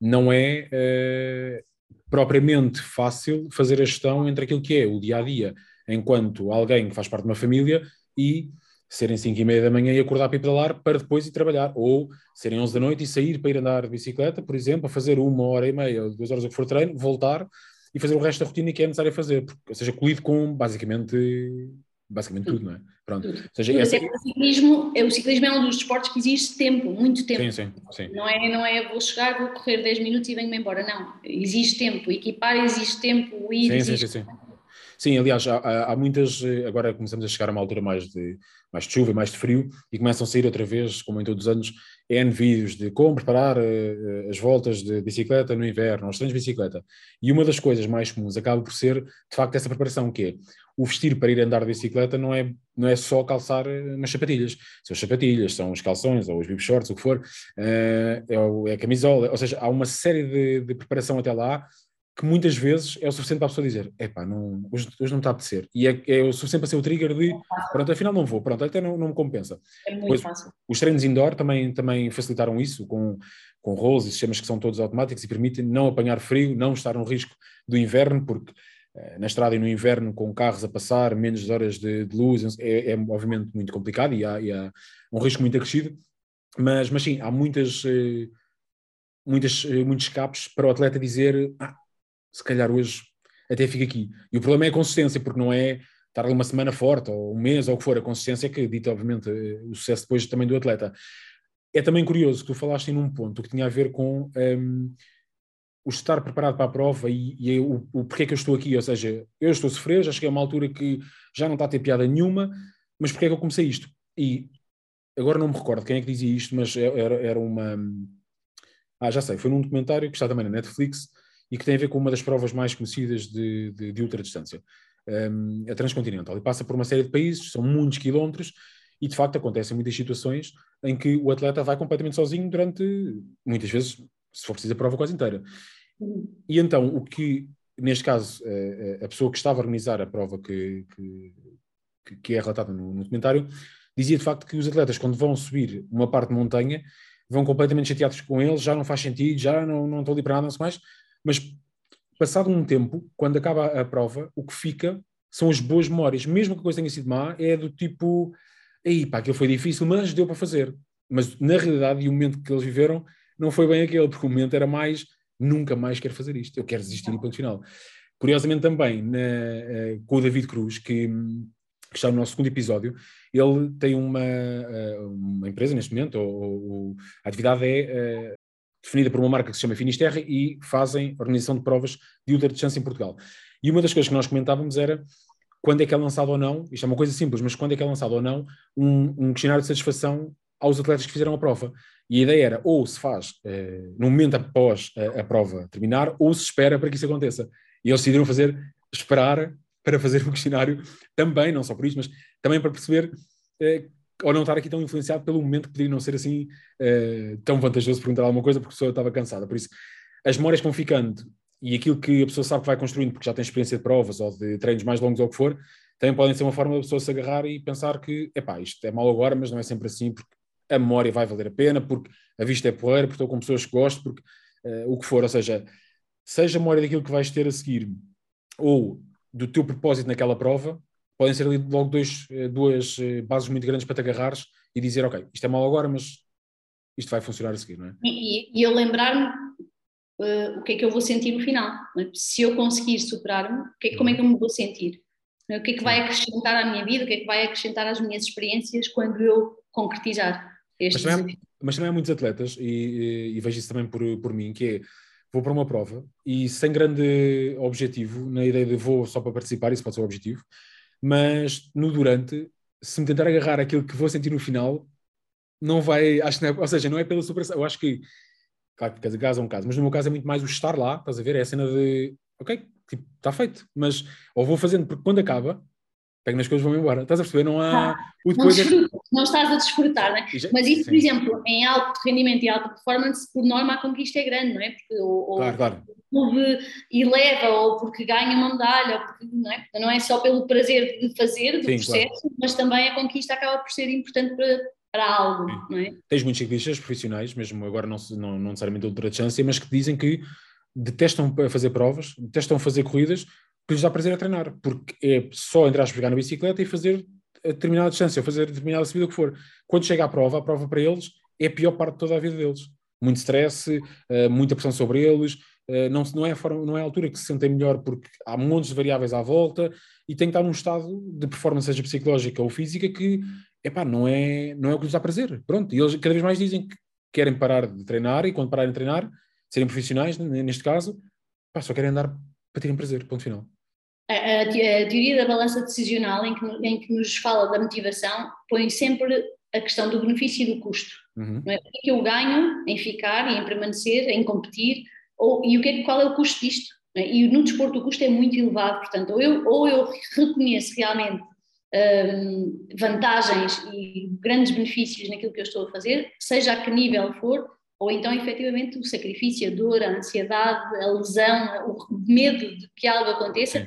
não é propriamente fácil fazer a gestão entre aquilo que é o dia a dia, enquanto alguém que faz parte de uma família e serem 5 e meia da manhã e acordar para ir pedalar para depois ir trabalhar, ou serem 11 da noite e sair para ir andar de bicicleta, por exemplo, a fazer uma hora e meia, duas horas o que for treino, voltar e fazer o resto da rotina que é necessário fazer, porque, ou seja, colhido com basicamente basicamente tudo, não é? Pronto. Ou seja, essa... o, ciclismo, é, o ciclismo é um dos esportes que existe tempo, muito tempo. Sim, sim, sim. Não é, não é vou chegar, vou correr 10 minutos e venho-me embora, não. Existe tempo, equipar existe tempo, ir sim, sim, sim, sim. Sim, aliás, há, há, muitas, agora começamos a chegar a uma altura mais de, mais de chuva mais de frio, e começam a sair outra vez, como em todos os anos, N vídeos de como preparar uh, as voltas de bicicleta no inverno, os treinos de bicicleta. E uma das coisas mais comuns acaba por ser, de facto, essa preparação, que é o vestir para ir andar de bicicleta não é, não é só calçar umas sapatilhas. São as sapatilhas, são os calções ou os bib shorts, o que for, uh, é, é, a camisola, ou seja, há uma série de, de preparação até lá que muitas vezes é o suficiente para a pessoa dizer epá, não, hoje, hoje não está a apetecer. E é, é o suficiente para ser o trigger de pronto, afinal não vou, pronto, até não, não me compensa. É muito Depois, fácil. Os treinos indoor também, também facilitaram isso, com, com rolls e sistemas que são todos automáticos e permitem não apanhar frio, não estar no risco do inverno, porque eh, na estrada e no inverno com carros a passar, menos horas de, de luz, é, é, obviamente muito complicado e há, e há, um risco muito acrescido, mas, mas sim, há muitas, eh, muitas, eh, muitos escapes para o atleta dizer ah, se calhar hoje até fica aqui. E o problema é a consistência, porque não é estar uma semana forte, ou um mês, ou o que for, a consistência é que dita, obviamente, eh, o sucesso depois também do atleta. É também curioso que tu falaste em um ponto que tinha a ver com um, o estar preparado para a prova e, e o, o porquê que eu estou aqui, ou seja, eu estou a sofrer, já cheguei a uma altura que já não está a ter piada nenhuma, mas porquê é que eu comecei isto? E agora não me recordo quem é que dizia isto, mas é, era, era uma... Ah, já sei, foi num documentário que está também na Netflix, e que tem a ver com uma das provas mais conhecidas de, de, de ultradistância, um, a Transcontinental. E passa por uma série de países, são muitos quilómetros, e de facto acontecem muitas situações em que o atleta vai completamente sozinho durante, muitas vezes, se for preciso, a prova quase inteira. E então, o que, neste caso, a, a pessoa que estava a organizar a prova que, que, que é relatada no, no documentário, dizia de facto que os atletas, quando vão subir uma parte de montanha, vão completamente chateados com eles, já não faz sentido, já não, não estão ali para nada, não sei mais, mas passado um tempo, quando acaba a prova, o que fica são as boas memórias. Mesmo que a coisa tenha sido má, é do tipo, aí pá, aquilo foi difícil, mas deu para fazer. Mas na realidade, e o momento que eles viveram, não foi bem aquele, porque o momento era mais, nunca mais quero fazer isto, eu quero desistir e ponto final. Curiosamente também, na, uh, com o David Cruz, que, que, está no nosso segundo episódio, ele tem uma, uh, uma empresa neste momento, ou, ou, a atividade é uh, definida por uma marca que se chama Finisterre e fazem organização de provas de ultradistância em Portugal. E uma das coisas que nós comentávamos era quando é que é lançado ou não, isto é uma coisa simples, mas quando é que é lançado ou não um, um questionário de satisfação aos atletas que fizeram a prova. E a ideia era ou se faz eh, no momento após a, a, prova terminar, ou se espera para que isso aconteça. E eles decidiram fazer, esperar para fazer o questionário também, não só por isso, mas também para perceber eh, ou não estar aqui tão influenciado pelo momento que podia não ser assim uh, tão vantajoso perguntar alguma coisa porque a pessoa estava cansada. Por isso, as memórias vão ficando e aquilo que a pessoa sabe que vai construindo, porque já tem experiência de provas ou de treinos mais longos ou o que for, também podem ser uma forma da pessoa se agarrar e pensar que, epá, isto é mal agora, mas não é sempre assim, porque a memória vai valer a pena, porque a vista é porreira, porque estou com pessoas que gosto, porque uh, o que for, ou seja, seja a memória daquilo que vais ter a seguir ou do teu propósito naquela prova, podem ser ali logo dois, eh, duas eh, bases muito grandes para te agarrares e dizer, ok, isto é mal agora, mas isto vai funcionar a seguir, não é? E, e eu lembrar-me uh, o que é que eu vou sentir no final. É? Se eu conseguir superar-me, é, como é que eu me vou sentir? É? O que é que vai acrescentar à minha vida? O que é que vai acrescentar às minhas experiências quando eu concretizar este mas também, há, mas também há muitos atletas, e, e, e vejo isso também por, por mim, que é vou para uma prova e sem grande objetivo, na ideia de vou só para participar, isso pode ser o objetivo, mas no durante, se me tentar agarrar aquilo que vou sentir no final, não vai, acho que não é, ou seja, não é pela superação, eu acho que, claro que caso é um caso, mas no meu caso é muito mais o estar lá, estás a ver, é a cena de ok, tipo, está feito. Mas ou vou fazendo, porque quando acaba, pego nas coisas e vou-me embora. Estás a perceber? Não há. Ah, o depois é... não estás a desfrutar, né? Já, Mas isso, por exemplo, em alto rendimento e alta performance, por norma a conquista é grande, não é? Porque ou, claro, claro. o clube eleva, ou porque ganha uma medalha, ou porque, não, é? não é só pelo prazer de fazer, do sim, processo, claro. mas também a conquista acaba por ser importante para, para algo, sim. não é? Tens muitos ciclistas profissionais, mesmo agora não, não, não necessariamente ultra distância, mas que dizem que detestam fazer provas, detestam fazer corridas, que lhes dá prazer a treinar, porque é só entrar a pegar na bicicleta e fazer a determinada distância, ou fazer determinada subida, o que for. Quando chega à prova, a prova para eles é a pior parte de toda a vida deles. Muito stress, uh, muita pressão sobre eles, uh, não, não, é a forma, não é a altura que se sentem melhor porque há montes de variáveis à volta e tem que estar num estado de performance, seja psicológica ou física, que epá, não, é, não é o que lhes dá prazer. Pronto, e eles cada vez mais dizem que querem parar de treinar e quando pararem de treinar, serem profissionais, neste caso, só querem andar para terem prazer, ponto final. A, a, a, teoria da balança decisional, em que, em que nos fala da motivação, põe sempre a questão do benefício e do custo. Uhum. Não é? O que é que eu ganho em ficar e em permanecer, em competir, ou, e o que é, qual é o custo disto? É? E no desporto o custo é muito elevado, portanto, ou eu, ou eu reconheço realmente hum, vantagens e grandes benefícios naquilo que eu estou a fazer, seja a que nível for, ou então efetivamente o sacrifício, a dor, a ansiedade, a lesão, o medo de que algo aconteça.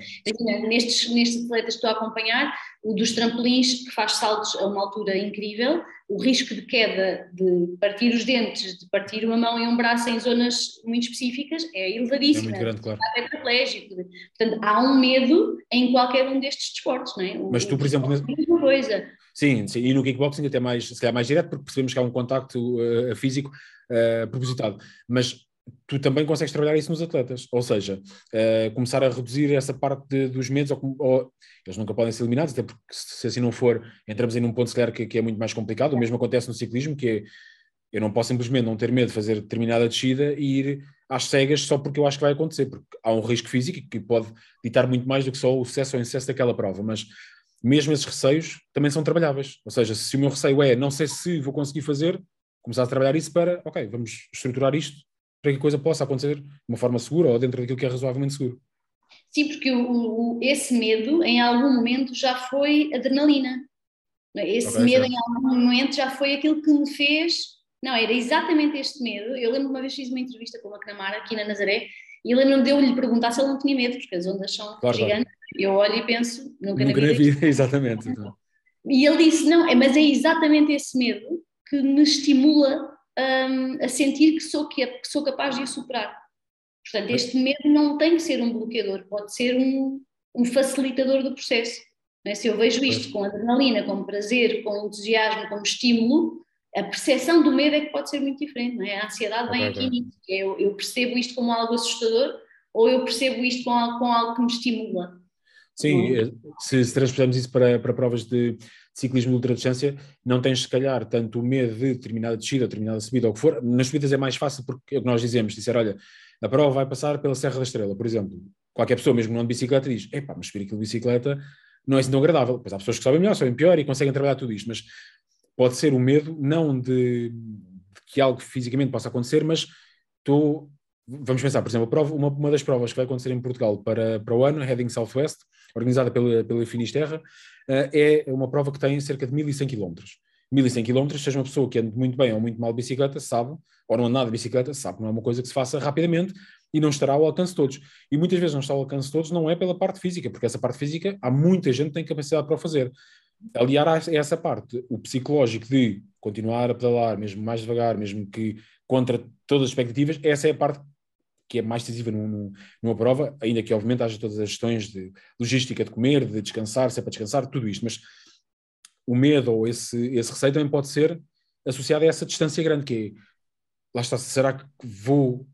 Nestes, nestes atletas que estou a acompanhar, o dos trampolins que faz saltos a uma altura incrível, o risco de queda, de partir os dentes, de partir uma mão e um braço em zonas muito específicas é elevadíssimo. É muito grande, claro. É tetraplégico. Portanto, há um medo em qualquer um destes desportos, não é? O, Mas tu, por exemplo... É uma coisa. Sim, sim, e no kickboxing até mais, se calhar mais direto, porque percebemos que há um contacto uh, físico uh, propositado. Mas tu também consegues trabalhar isso nos atletas, ou seja, uh, começar a reduzir essa parte de, dos medos, ou, ou, eles nunca podem ser eliminados, até porque se assim não for, entramos em um ponto, se que, que é muito mais complicado. O mesmo acontece no ciclismo, que é eu não posso simplesmente não ter medo de fazer determinada descida e ir às cegas só porque eu acho que vai acontecer, porque há um risco físico que pode ditar muito mais do que só o sucesso ou insucesso daquela prova, mas mesmo esses receios também são trabalháveis. Ou seja, se o meu receio é não sei se vou conseguir fazer, começar a trabalhar isso para, ok, vamos estruturar isto para que a coisa possa acontecer de uma forma segura ou dentro daquilo que é razoavelmente seguro. Sim, porque o, o, esse medo em algum momento já foi adrenalina. Esse okay, medo certo. em algum momento já foi aquilo que me fez. Não, era exatamente este medo. Eu lembro uma vez fiz uma entrevista com o McNamara aqui na Nazaré e lembro-me de eu lhe perguntar se ele não tinha medo, porque as ondas são claro, gigantes. Claro. Eu olho e penso, nunca, nunca na vida. Na vida exatamente. Então. E ele disse: não, é, mas é exatamente esse medo que me estimula um, a sentir que sou, que, que sou capaz de o superar. Portanto, este medo não tem que ser um bloqueador, pode ser um, um facilitador do processo. É? Se eu vejo isto com adrenalina, com prazer, com entusiasmo, como estímulo, a percepção do medo é que pode ser muito diferente. É? A ansiedade vem aqui nisso. Eu, eu, percebo isto como algo assustador ou eu percebo isto com algo, com algo que me estimula. Sim, eh, se, se isso para, para provas de ciclismo de ultradistância, não tens se calhar tanto o medo de determinada descida, determinada subida ou o que for. Nas subidas é mais fácil porque é o que nós dizemos, disser, olha, a prova vai passar pela Serra da Estrela, por exemplo. Qualquer pessoa, mesmo não de bicicleta, diz, epá, mas subir aquilo de bicicleta não é assim tão agradável. Pois há pessoas que sabem melhor, sabem pior e conseguem trabalhar tudo isto, mas pode ser o medo, não de, de que algo fisicamente possa acontecer, mas estou vamos pensar, por exemplo, prova, uma, uma, das provas que vai acontecer em Portugal para, para o ano, Heading Southwest, organizada pela, pela Finisterra, uh, é uma prova que tem cerca de 1100 km. 1100 km, seja uma pessoa que ande muito bem ou muito mal de bicicleta, sabe, ou não anda nada de bicicleta, sabe não é uma coisa que se faça rapidamente e não estará ao alcance de todos. E muitas vezes não está ao alcance de todos, não é pela parte física, porque essa parte física há muita gente que tem capacidade para o fazer. Aliar a essa parte, o psicológico de continuar a pedalar, mesmo mais devagar, mesmo que contra todas as expectativas, essa é a parte que é mais decisiva num, numa prova, ainda que obviamente haja todas as gestões de logística de comer, de descansar, se é para descansar, tudo isto, mas o medo ou esse, esse receio também pode ser associado a essa distância grande, que é, lá está, será que vou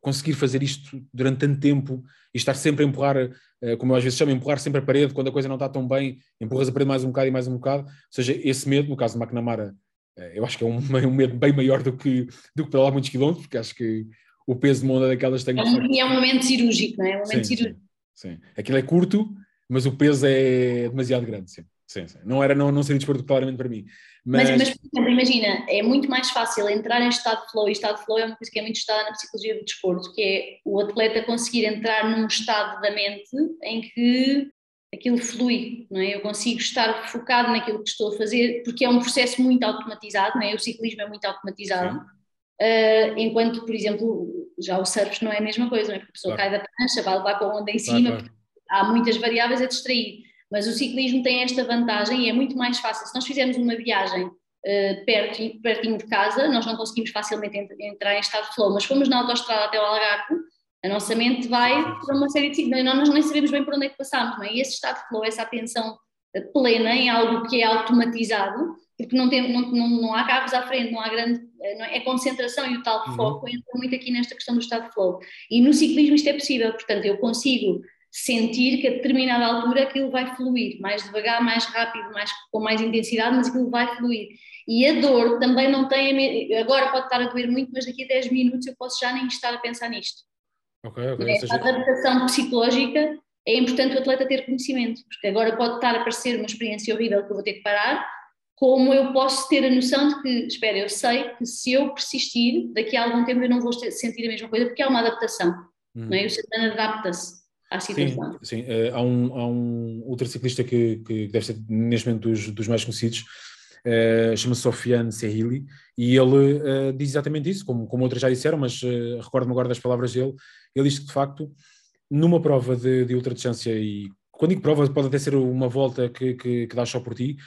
conseguir fazer isto durante tanto tempo e estar sempre a empurrar, eh, como eu às vezes chamo, empurrar sempre a parede, quando a coisa não está tão bem, empurras a parede mais um bocado e mais um bocado, ou seja, esse medo, no caso do McNamara, eh, eu acho que é um, um medo bem maior do que, do que pedalar muitos quilómetros, porque acho que o peso de uma onda daquelas tem é um, é um momento cirúrgico, não é? é um momento sim, cirúrgico. Sim, sim. Aquilo é curto, mas o peso é demasiado grande, sim. Sim, sim. Não, era, não, não seria desporto claramente para mim. Mas... Mas, mas, por exemplo, imagina, é muito mais fácil entrar em estado de flow, e estado de flow é uma coisa que é muito estudada na psicologia do desporto, que é o atleta conseguir entrar num estado da mente em que aquilo flui, não é? Eu consigo estar focado naquilo que estou a fazer, porque é um processo muito automatizado, não é? O ciclismo é muito automatizado. Uh, enquanto, por exemplo, já o surf não é a mesma coisa, não é? Porque a pessoa claro. cai da prancha, vai levar com a onda em cima, claro, claro. há muitas variáveis a distrair. Mas o ciclismo tem esta vantagem e é muito mais fácil. Se nós fizermos uma viagem uh, perto, pertinho de casa, nós não conseguimos facilmente entrar em estado de flow, mas fomos na autostrada até o Algarve, a nossa mente vai para uma série de nós nem sabemos bem por onde é que passamos, não é? E esse estado de flow, essa atenção eh, plena em algo que é automatizado, porque não, tem, não, não, não há carros à frente, não há grande. Eh, não é, é concentração e o tal uhum. foco entra muito aqui nesta questão do estado de flow. E no ciclismo isto é possível, portanto, eu consigo sentir que a determinada altura aquilo vai fluir, mais devagar, mais rápido, mais, com mais intensidade, mas aquilo vai fluir. E a dor também não tem. Agora pode estar a doer muito, mas daqui a 10 minutos eu posso já nem estar a pensar nisto. Ok, ok. É, seja... A adaptação psicológica é importante o atleta ter conhecimento, porque agora pode estar a parecer uma experiência horrível que eu vou ter que parar, como eu posso ter a noção de que, espera, eu sei que se eu persistir, daqui a algum tempo eu não vou sentir a mesma coisa, porque é uma adaptação, hum. não é? O ser humano adapta-se à situação. Sim, sim. Uh, há, um, há um ultraciclista que, que deve ser neste momento dos, dos mais conhecidos, uh, chama-se Sofiane Serrili, e ele uh, diz exatamente isso, como, como outras já disseram, mas recordo-me agora das palavras dele, ele diz que de facto, numa prova de, de ultradistância, e quando digo prova, pode até ser uma volta que, que, que dá só por ti,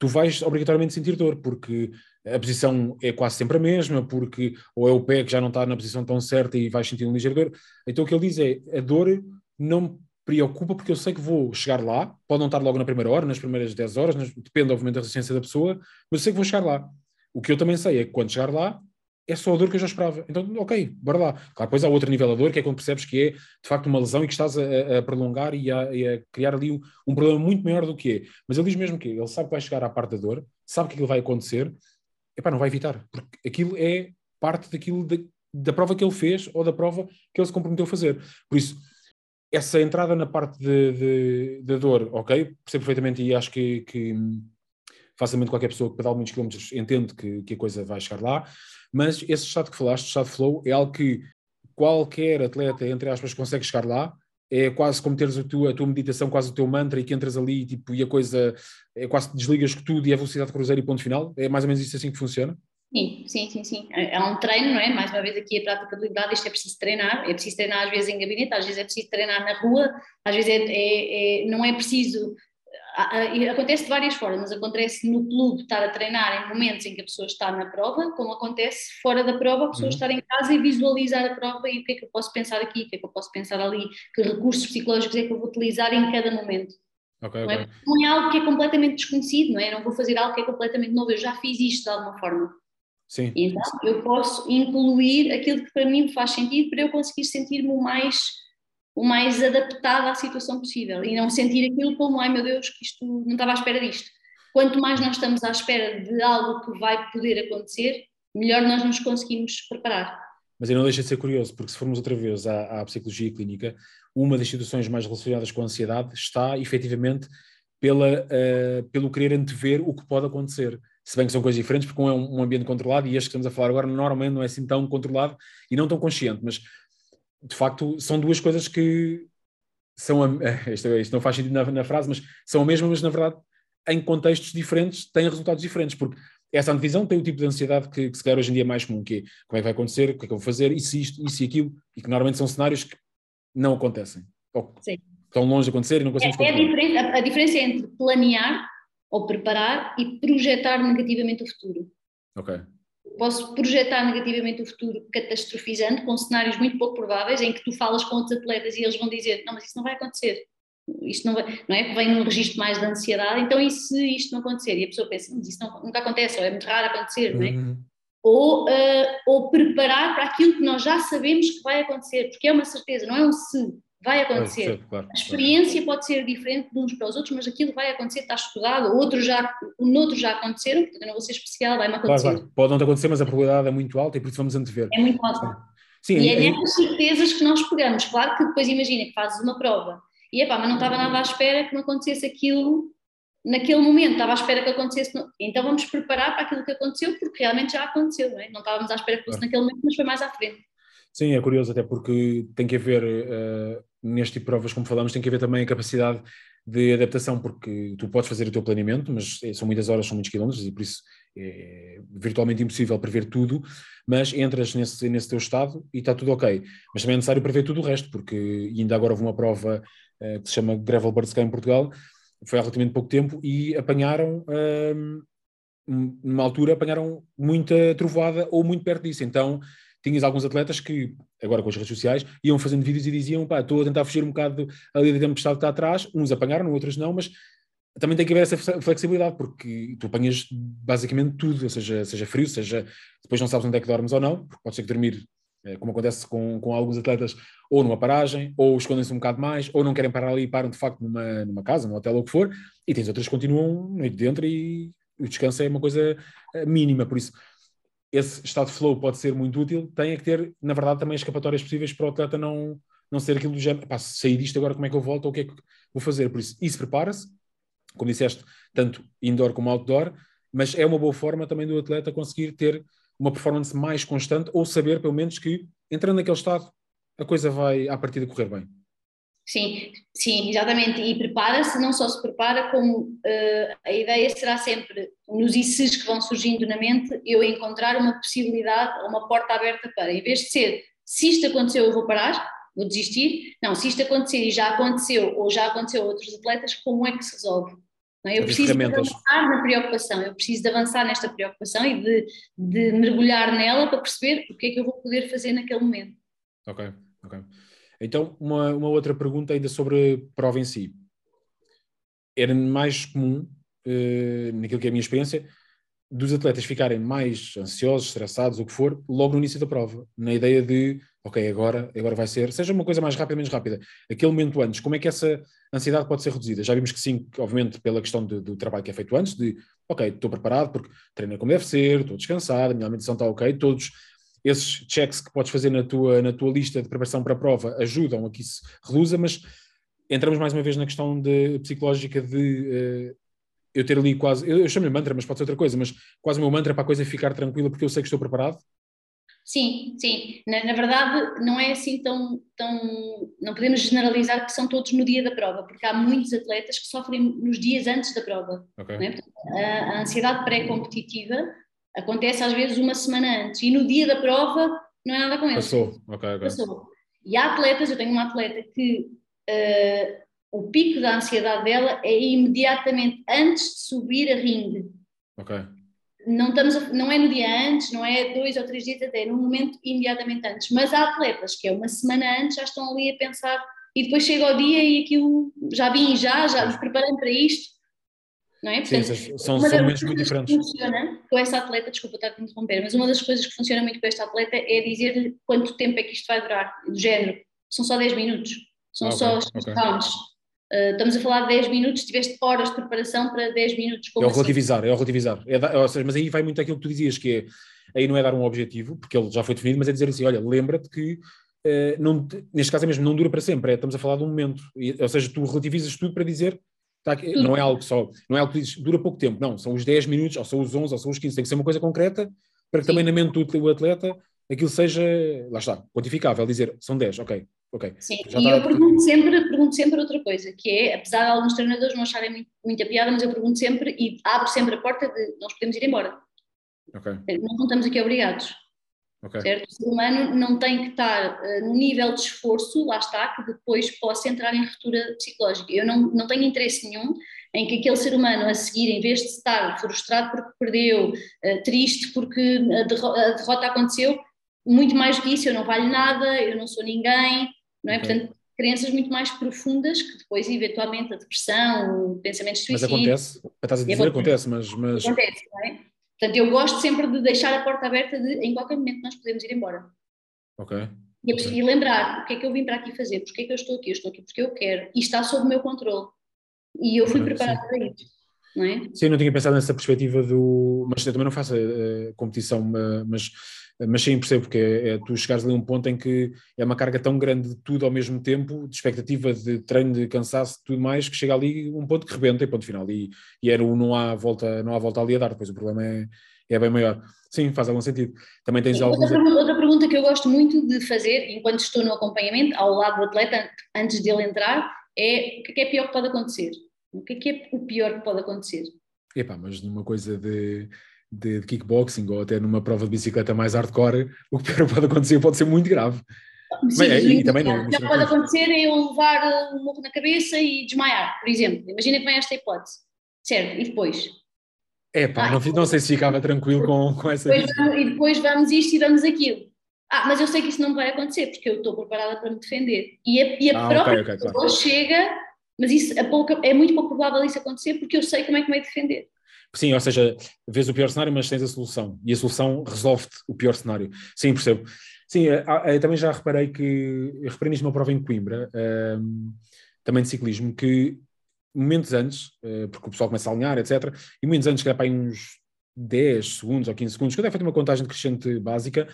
tu vais obrigatoriamente sentir dor, porque a posição é quase sempre a mesma, porque ou é o pé que já não está na posição tão certa e vais sentir um ligeiro dor. Então o que ele diz é, a dor não me preocupa porque eu sei que vou chegar lá, pode não estar logo na primeira hora, nas primeiras 10 horas, depende obviamente da resistência da pessoa, mas eu sei que vou chegar lá. O que eu também sei é que quando chegar lá, é só a dor que eu já esperava. Então, ok, bora lá. Claro, depois há outro nível de dor, que é quando percebes que é de facto uma lesão e que estás a, a prolongar e a, e a, criar ali um, um, problema muito maior do que é. Mas ele diz mesmo que ele sabe que vai chegar à parte da dor, sabe que aquilo vai acontecer, epá, não vai evitar, porque aquilo é parte daquilo de, da prova que ele fez ou da prova que ele se comprometeu a fazer. Por isso, essa entrada na parte da dor, ok, percebo perfeitamente e acho que, que facilmente qualquer pessoa que pedala muitos quilómetros entende que, que, a coisa vai chegar lá, mas esse estado que falaste, estado flow, é algo que qualquer atleta, entre aspas, consegue chegar lá, é quase como teres a tua, a tua meditação, quase o teu mantra e que entras ali tipo, e a coisa, é quase desligas tudo e é velocidade de cruzeiro e ponto final, é mais ou menos isso assim que funciona? Sim, sim, sim, sim. É, é um treino, não é? Mais uma vez aqui a prática de liberdade, isto é preciso treinar, é preciso treinar às vezes em gabinete, às vezes é preciso treinar na rua, às vezes é, é, é não é preciso acontece de várias formas. Acontece no clube estar a treinar em momentos em que a pessoa está na prova, como acontece fora da prova, a pessoa uhum. estar em casa e visualizar a prova e o que é que eu posso pensar aqui, o que é que eu posso pensar ali, que recursos psicológicos é que eu vou utilizar em cada momento. Okay, não, é? não, é? algo que é completamente desconhecido, não é? Não vou fazer algo que é completamente novo, eu já fiz isto de alguma forma. Sim. Então eu posso incluir aquilo que para mim faz sentido para eu conseguir sentir-me o mais, o mais adaptado à situação possível e não sentir aquilo como, ai meu Deus, que isto não estava à espera disto. Quanto mais nós estamos à espera de algo que vai poder acontecer, melhor nós nos conseguimos preparar. Mas não deixa de ser curioso, porque se formos outra vez à, à psicologia clínica, uma das situações mais relacionadas com a ansiedade está efetivamente pela, uh, pelo querer antever o que pode acontecer se bem que são coisas diferentes, porque um é um ambiente controlado e este que estamos a falar agora normalmente não é assim tão controlado e não tão consciente, mas de facto são duas coisas que são, a, isto, isto não faz sentido na, na, frase, mas são a mesma, mas na verdade em contextos diferentes têm resultados diferentes, porque essa antevisão tem o tipo de ansiedade que, que se calhar hoje em dia é mais comum, que é como é que vai acontecer, o que é que eu vou fazer, e se isto, e se aquilo, e que normalmente são cenários que não acontecem. Ou Sim. estão longe de acontecer e não conseguimos é, é a, diferença, a, a diferença entre planear ou preparar e projetar negativamente o futuro. Ok. Posso projetar negativamente o futuro catastrofizando, com cenários muito pouco prováveis, em que tu falas com outros atletas e eles vão dizer: Não, mas isso não vai acontecer. Isto não, vai, não é? Vem num registro mais de ansiedade, então e se isto não acontecer? E a pessoa pensa: Mas isso não, nunca acontece, ou é muito raro acontecer, não é? Uhum. Ou, uh, ou preparar para aquilo que nós já sabemos que vai acontecer, porque é uma certeza, não é um se vai acontecer. Claro, claro, a experiência claro. pode ser diferente de uns para os outros, mas aquilo vai acontecer, está estudado, outros já, noutros já aconteceram, portanto eu não vou ser especial, vai-me acontecer. Pode não acontecer, mas a probabilidade é muito alta e por isso vamos antever. É muito alta. Sim, e é, é nessas certezas que nós pegamos. Claro que depois imagina que fazes uma prova e epá, mas não estava nada à espera que não acontecesse aquilo naquele momento estava à espera que acontecesse, então vamos preparar para aquilo que aconteceu, porque realmente já aconteceu, não é? Não estávamos à espera que fosse claro. naquele momento, mas foi mais à frente. Sim, é curioso, até porque tem que haver, uh, neste tipo de provas, como falamos, tem que haver também a capacidade de adaptação, porque tu podes fazer o teu planeamento, mas são muitas horas, são muitos quilómetros, e por isso é virtualmente impossível prever tudo, mas entras nesse, nesse teu estado e está tudo ok. Mas também é necessário prever tudo o resto, porque ainda agora houve uma prova uh, que se chama Gravel Birds em Portugal, foi há relativamente pouco tempo, e apanharam, um, numa altura, apanharam muita trovoada ou muito perto disso. Então, tinhas alguns atletas que, agora com as redes sociais, iam fazendo vídeos e diziam, pá, estou a tentar fugir um bocado ali da tempestade que está atrás, uns apanharam, outros não, mas também tem que haver essa flexibilidade, porque tu apanhas basicamente tudo, seja, seja frio, seja depois não sabes onde é que dormes ou não, porque pode ser que dormir, eh, como acontece com, com alguns atletas, ou numa paragem, ou escondem-se um bocado mais, ou não querem parar ali e param de facto numa, numa casa, num hotel ou o que for, e tens outras que continuam noite dentro e o descanso é uma coisa eh, mínima, por isso esse estado de flow pode ser muito útil, tem é que ter, na verdade, também escapatórias possíveis para o atleta não, não ser aquilo do género, pá, sair disto agora como é que eu volto ou o que é que vou fazer, por isso, isso prepara-se, como disseste, tanto indoor como outdoor, mas é uma boa forma também do atleta conseguir ter uma performance mais constante ou saber, pelo menos, que entrando naquele estado, a coisa vai, à partida, correr bem. Sim, sim, exatamente. E prepara-se, não só se prepara, como uh, a ideia será sempre, nos ICs que vão surgindo na mente, eu encontrar uma possibilidade, uma porta aberta para, em vez de ser, se isto aconteceu, eu vou parar, vou desistir. Não, se isto acontecer e já aconteceu, ou já aconteceu a outros atletas, como é que se resolve? Não, é? eu preciso de avançar na preocupação, eu preciso de avançar nesta preocupação e de, de mergulhar nela para perceber o que é que eu vou poder fazer naquele momento. Ok, ok. Então, uma, uma outra pergunta ainda sobre a prova em si. Era mais comum, uh, naquilo que é a minha experiência, dos atletas ficarem mais ansiosos, estressados, o que for, logo no início da prova, na ideia de, ok, agora, agora vai ser, seja uma coisa mais rápida, menos rápida. Aquele momento antes, como é que essa ansiedade pode ser reduzida? Já vimos que sim, obviamente, pela questão do trabalho que é feito antes, de, ok, estou preparado porque treino como deve ser, estou descansado, a minha alimentação está ok, todos esses checks que podes fazer na tua, na tua lista de preparação para a prova ajudam a que isso reduza, mas entramos mais uma vez na questão de, psicológica de uh, eu ter ali quase, eu, eu chamo-lhe mantra, mas pode ser outra coisa, mas quase o meu mantra para a coisa ficar tranquila porque eu sei que estou preparado? Sim, sim. Na, na, verdade, não é assim tão, tão. Não podemos generalizar que são todos no dia da prova, porque há muitos atletas que sofrem nos dias antes da prova. Okay. É? A, a ansiedade pré-competitiva Acontece às vezes uma semana antes e no dia da prova não é nada com eles. Passou, ok, ok. Passou. E há atletas, eu tenho uma atleta que uh, o pico da ansiedade dela é imediatamente antes de subir a ringue. Ok. Não, estamos a, não é no dia antes, não é dois ou três dias até, é no momento imediatamente antes. Mas há atletas que é uma semana antes já estão ali a pensar e depois chega o dia e aquilo já vim já, já me preparei para isto não é? Portanto, Sim, são, são momentos muito diferentes. Funciona com essa atleta, desculpa estar a interromper, mas uma das coisas que funciona muito com esta atleta é dizer-lhe quanto tempo é que isto vai durar, do género, são só 10 minutos, são ah, só okay, okay. rounds. Uh, estamos a falar de 10 minutos, tiveste horas de preparação para 10 minutos. é o assim? relativizar, é o relativizar. É da, seja, mas aí vai muito aquilo que tu dizias, que é, aí não é dar um objetivo, porque ele já foi definido, mas é dizer assim, olha, lembra-te que uh, não, neste caso é mesmo, não dura para sempre, é, estamos a falar de um momento, e, ou seja, tu relativizas tudo para dizer aqui, não é algo só, não é algo que diz, dura pouco tempo, não, são os 10 minutos, ou são os 11, ou são os 15, tem que ser uma coisa concreta para que Sim. também na mente do atleta aquilo seja, lá está, quantificável, dizer são 10, ok, ok. Sim, Já e está... eu pergunto sempre, pergunto sempre outra coisa, que é, apesar de alguns treinadores não acharem muito, muita piada, mas eu pergunto sempre e abro sempre a porta de nós podemos ir embora. Não estamos aqui obrigados. Okay. Certo? O ser humano não tem que estar uh, no nível de esforço, lá está, que depois possa entrar em ruptura psicológica. Eu não, não tenho interesse nenhum em que aquele ser humano a seguir, em vez de estar frustrado porque perdeu, uh, triste porque a, derro a, derrota aconteceu, muito mais do que isso, eu não valho nada, eu não sou ninguém, não é? Okay. Portanto, crenças muito mais profundas que depois, eventualmente, a depressão, o pensamento de suicídio. Mas acontece, estás a dizer, acontece, mas, mas... Acontece, não é? Portanto, eu gosto sempre de deixar a porta aberta de em qualquer momento nós podemos ir embora. Ok. E, okay. lembrar o que é que eu vim para aqui fazer, porque é que eu estou aqui, eu estou aqui porque eu quero, e está sob o meu controle. E eu fui preparada para isso. não é? Sim, eu não tinha pensado nessa perspectiva do. Mas eu também não faço a competição, mas, mas sim percebo que é, é, tu chegares ali a um ponto em que é uma carga tão grande de tudo ao mesmo tempo, de expectativa, de treino, de cansaço, tudo mais, que chega ali um ponto que rebenta e ponto final. E, e era, não, há volta, não há volta ali a dar, depois o problema é, é bem maior. Sim, faz algum sentido. Também tens alguns... outra, pergunta, outra pergunta que eu gosto muito de fazer enquanto estou no acompanhamento, ao lado do atleta, antes dele entrar, é o que é, é pior que pode acontecer? O que é, que é o pior que pode acontecer? Epá, mas numa coisa de, de, de, kickboxing ou até numa prova de bicicleta mais hardcore, o que pode acontecer pode ser muito grave. Sim, Bem, é, e, também não. O que pode acontecer é eu levar um morro na cabeça e desmaiar, por exemplo. Imagina que vem esta hipótese. Certo, e depois? É pá, ah, não, não sei se ficava tranquilo com, com essa depois vamos, E depois vamos isto e vamos aquilo. Ah, mas eu sei que isso não vai acontecer, porque eu estou preparada para me defender. E a, e a ah, própria okay, okay, claro. chega, mas isso é, pouca, é muito pouco provável isso acontecer, porque eu sei como é que me defender. Sim, ou seja, vês o pior cenário, mas tens a solução. E a solução resolve-te o pior cenário. Sim, percebo. Sim, eu eh, também já reparei que, eu reparei nisto numa prova em Coimbra, um, ehm, também de ciclismo, que momentos antes, uh, porque o pessoal começa a alinhar, etc., e momentos antes, que é para uns 10 segundos ou 15 segundos, quando é feita uma contagem decrescente básica,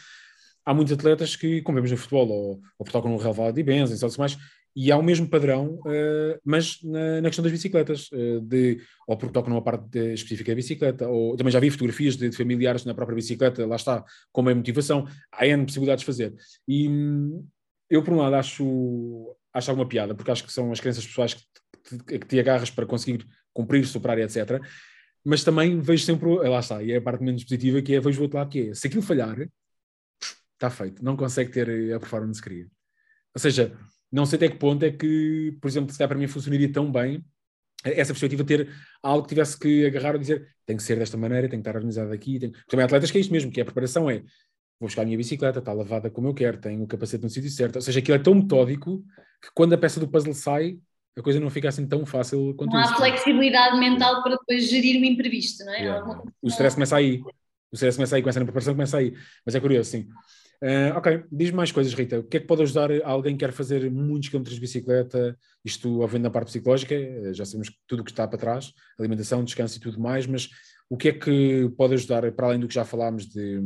há muitos atletas que, como vemos no futebol, ou, ou tocam no relevado de bens, e mais, e há o mesmo padrão, uh, mas na, na, questão das bicicletas, uh, de, ou porque tocam numa parte de, específica da bicicleta, ou também já vi fotografias de, de, familiares na própria bicicleta, lá está, como é motivação, há N possibilidades de fazer. E hum, eu, por um lado, acho, acho alguma piada, porque acho que são as crenças pessoais que que te agarras para conseguir cumprir, superar, etc. Mas também vejo sempre, lá está, e é a parte menos positiva, que é vejo o outro lado, que é, se aquilo falhar, está feito, não consegue ter a performance que queria. Ou seja, não sei até que ponto é que, por exemplo, se calhar para mim funcionaria tão bem essa perspectiva ter algo que tivesse que agarrar e dizer tem que ser desta maneira, tem que estar organizado aqui. Tem... Também há atletas que é isto mesmo, que é a preparação é vou buscar a minha bicicleta, está lavada como eu quero, tenho o capacete no sítio certo. Ou seja, aquilo é tão metódico que quando a peça do puzzle sai, a coisa não fica assim tão fácil quanto não isso. Não há flexibilidade mental para depois gerir o imprevisto, não é? Yeah. O stress começa aí. O stress começa aí, começa na preparação, começa aí. Mas é curioso, sim. Uh, ok, diz-me mais coisas, Rita. O que é que pode ajudar alguém que quer fazer muitos quilómetros de bicicleta? Isto, havendo na parte psicológica, eh, já sabemos tudo o que está para trás, alimentação, descanso e tudo mais, mas o que é que pode ajudar, para além do que já falámos, de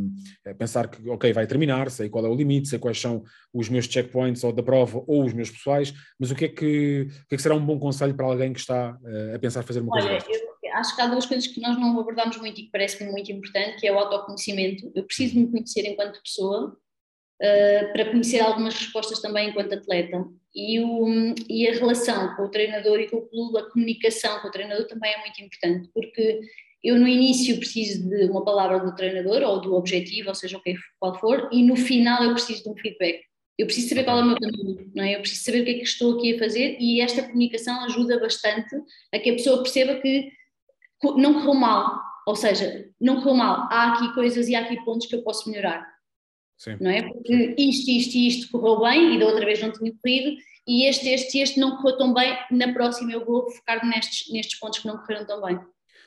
pensar que, ok, vai terminar, sei qual é o limite, sei quais são os meus checkpoints ou da prova ou os meus pessoais, mas o que é que, o que, é que será um bom conselho para alguém que está a pensar fazer uma Olha, coisa eu acho que há duas coisas que nós não abordamos muito e que parece-me muito importante, que é o autoconhecimento. Eu preciso me conhecer enquanto pessoa, Uh, para conhecer algumas respostas também enquanto atleta. E, o, e, a relação com o treinador e com o clube, a comunicação com o treinador também é muito importante, porque eu no início preciso de uma palavra do treinador ou do objetivo, ou seja, o que qual for, e no final eu preciso de um feedback. Eu preciso saber qual é o meu caminho, não é? Eu preciso saber o que é que estou aqui a fazer e esta comunicação ajuda bastante a que a pessoa perceba que não correu mal, ou seja, não correu mal, há aqui coisas e há aqui pontos que eu posso melhorar. Sim. Não é? Porque isto, isto e isto correu bem e da outra vez não tinha corrido e este, este e este não correu tão bem, na próxima eu vou focar nestes, nestes pontos que não correram tão bem.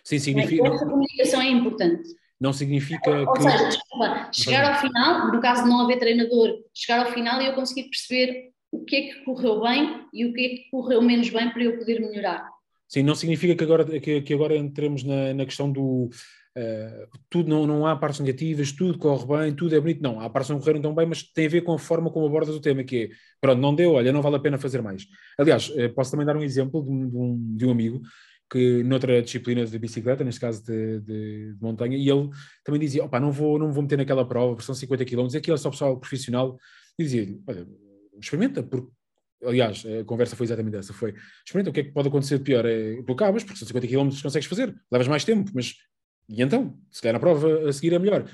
Sim, significa. Essa comunicação é importante. Não significa Ou que. seja, desculpa, chegar ao final, no caso de não haver treinador, chegar ao final e eu conseguir perceber o que é que correu bem e o que é que correu menos bem para eu poder melhorar. Sim, não significa que agora, que, que agora entremos na, na questão do. Uh, tudo não, não há partes negativas, tudo corre bem, tudo é bonito. Não, há partes que não correram tão bem, mas tem a ver com a forma como abordas o tema, que é, pronto, não deu, olha, não vale a pena fazer mais. Aliás, uh, posso também dar um exemplo de um, de um, amigo que noutra disciplina de bicicleta, neste caso de, de, de montanha, e ele também dizia, opa, não vou, não vou meter naquela prova, são 50 km, aquilo é só pessoal profissional, e dizia-lhe, olha, experimenta, porque, aliás, a conversa foi exatamente essa, foi, experimenta, o que é que pode acontecer de pior? É, tu acabas, porque são 50 km consegues fazer, levas mais tempo, mas, e então, se calhar na prova a seguir é melhor.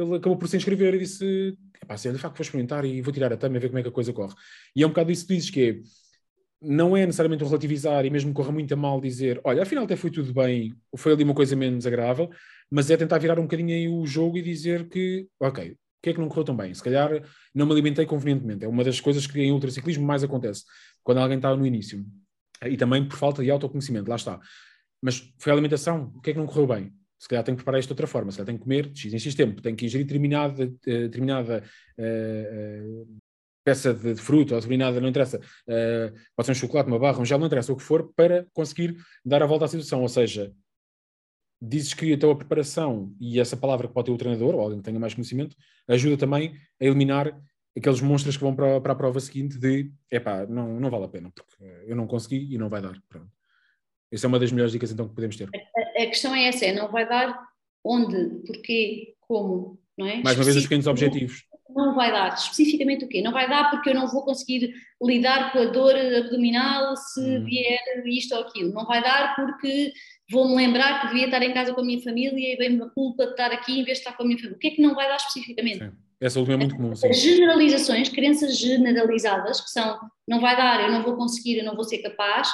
Ele acabou por se inscrever e disse, pá, se é de facto vou experimentar e vou tirar a tama e ver como é que a coisa corre. E é um bocado isso que dizes, que é, não é necessariamente um relativizar e mesmo corra muito a mal dizer, olha, afinal até foi tudo bem, foi ali uma coisa menos agradável, mas é tentar virar um bocadinho aí o jogo e dizer que, ok, o que é que não correu tão bem? Se calhar não me alimentei convenientemente. É uma das coisas que em ultraciclismo mais acontece, quando alguém está no início. E também por falta de autoconhecimento, lá está. Mas foi a alimentação, o que é que não correu bem? Se calhar tenho que preparar isto de outra forma, se calhar tenho que comer X em X tempo, tenho que ingerir determinada, determinada uh, uh, peça de, de fruta ou de nada, não interessa, uh, pode ser um chocolate, uma barra, um gel, não interessa, o que for, para conseguir dar a volta à situação. Ou seja, dizes que a preparação e essa palavra que pode ter o treinador, ou alguém que tenha mais conhecimento, ajuda também a eliminar aqueles monstros que vão para, para a prova seguinte de epá, não, não vale a pena, porque eu não consegui e não vai dar. Pronto. Essa é uma das melhores dicas então que podemos ter. A, questão é essa, é não vai dar onde, porquê, como, não é? Mais uma vez os pequenos objetivos. Não vai dar, especificamente o quê? Não vai dar porque eu não vou conseguir lidar com a dor abdominal se hum. vier isto ou aquilo. Não vai dar porque vou-me lembrar que devia estar em casa com a minha família e vem-me a culpa de estar aqui em vez de estar com a minha família. O que é que não vai dar especificamente? Sim. Essa última é muito comum. Sim. As generalizações, crenças generalizadas, que são não vai dar, eu não vou conseguir, eu não vou ser capaz,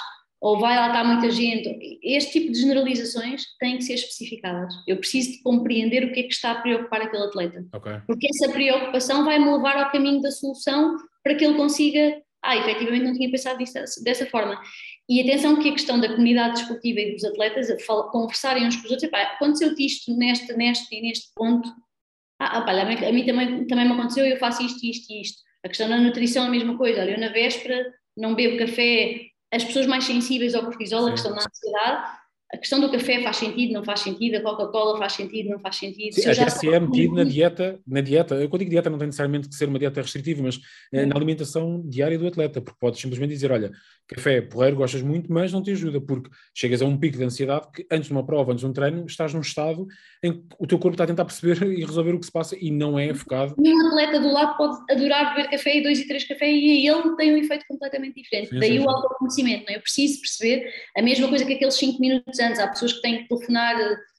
ou vai lá estar muita gente. Este tipo de generalizações têm que ser especificadas. Eu preciso de compreender o que é que está a preocupar aquele atleta. Okay. Porque essa preocupação vai-me levar ao caminho da solução para que ele consiga. Ah, efetivamente não tinha pensado disso, dessa forma. E atenção que a questão da comunidade desportiva e dos atletas conversarem uns com os outros, aconteceu-te isto neste, neste e neste ponto, ah, opa, a, mim, a mim também, também me aconteceu, eu faço isto, isto e isto. A questão da nutrição é a mesma coisa. Olha, eu na véspera não bebo café. As pessoas mais sensíveis ao cortisol, a questão da ansiedade, a questão do café faz sentido, não faz sentido, a Coca-Cola faz sentido, não faz sentido. Sim, até se é metido na dieta, na dieta, eu quando digo dieta não tem necessariamente que ser uma dieta restritiva, mas é na alimentação diária do atleta, porque podes simplesmente dizer, olha, café porreiro gostas muito, mas não te ajuda, porque chegas a um pico de ansiedade que antes de uma prova, antes de um treino, estás num estado em que o teu corpo está a tentar perceber e resolver o que se passa e não é focado. E um atleta do lado pode adorar beber café e dois e três café e ele tem um efeito completamente diferente. Sim, Daí sim, o autoconhecimento, não é? Eu preciso perceber a mesma coisa que aqueles cinco minutos antes. Há pessoas que têm que telefonar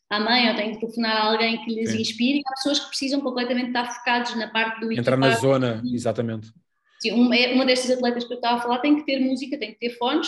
à mãe ou têm que telefonar a alguém que lhes sim. inspire e há pessoas que precisam completamente estar focados na parte do Entrar na zona, exatamente uma, é, uma destas atletas que eu estava a falar tem que ter música, tem que ter fones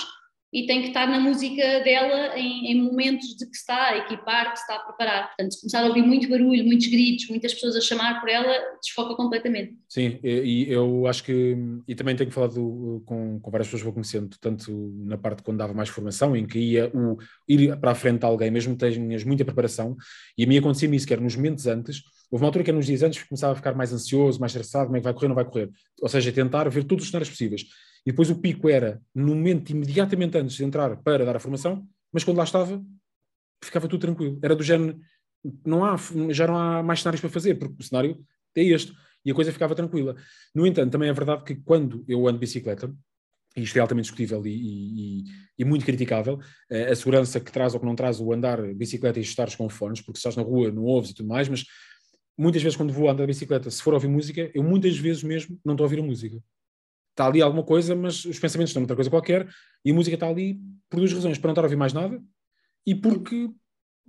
e tem que estar na música dela em, em, momentos de que está a equipar, que está a preparar. Portanto, se começar a ouvir muito barulho, muitos gritos, muitas pessoas a chamar por ela, desfoca completamente. Sim, e eu acho que, e também tenho falado com, com várias pessoas que vou conhecendo, tanto na parte quando dava mais formação, em que ia o, ir para a frente de alguém, mesmo que tenhas muita preparação, e a mim acontecia isso, que era nos momentos antes, houve uma altura que era nos dias antes começava a ficar mais ansioso, mais estressado, como é que vai correr, não vai correr. Ou seja, tentar ver todos os cenários possíveis. E depois o pico era no momento imediatamente antes de entrar para dar a formação, mas quando lá estava, ficava tudo tranquilo. Era do género, não há, já não há mais cenários para fazer, porque o cenário é este. E a coisa ficava tranquila. No entanto, também é verdade que quando eu ando de bicicleta, e isto é altamente discutível e, e, e, muito criticável, eh, a segurança que traz ou que não traz o andar de bicicleta e estares com fones, porque estás na rua não ouves e tudo mais, mas muitas vezes quando vou andar de bicicleta, se for ouvir música, eu muitas vezes mesmo não estou a ouvir a música está ali alguma coisa, mas os pensamentos estão noutra coisa qualquer, e a música está ali por duas razões, para não estar a ouvir mais nada, e porque,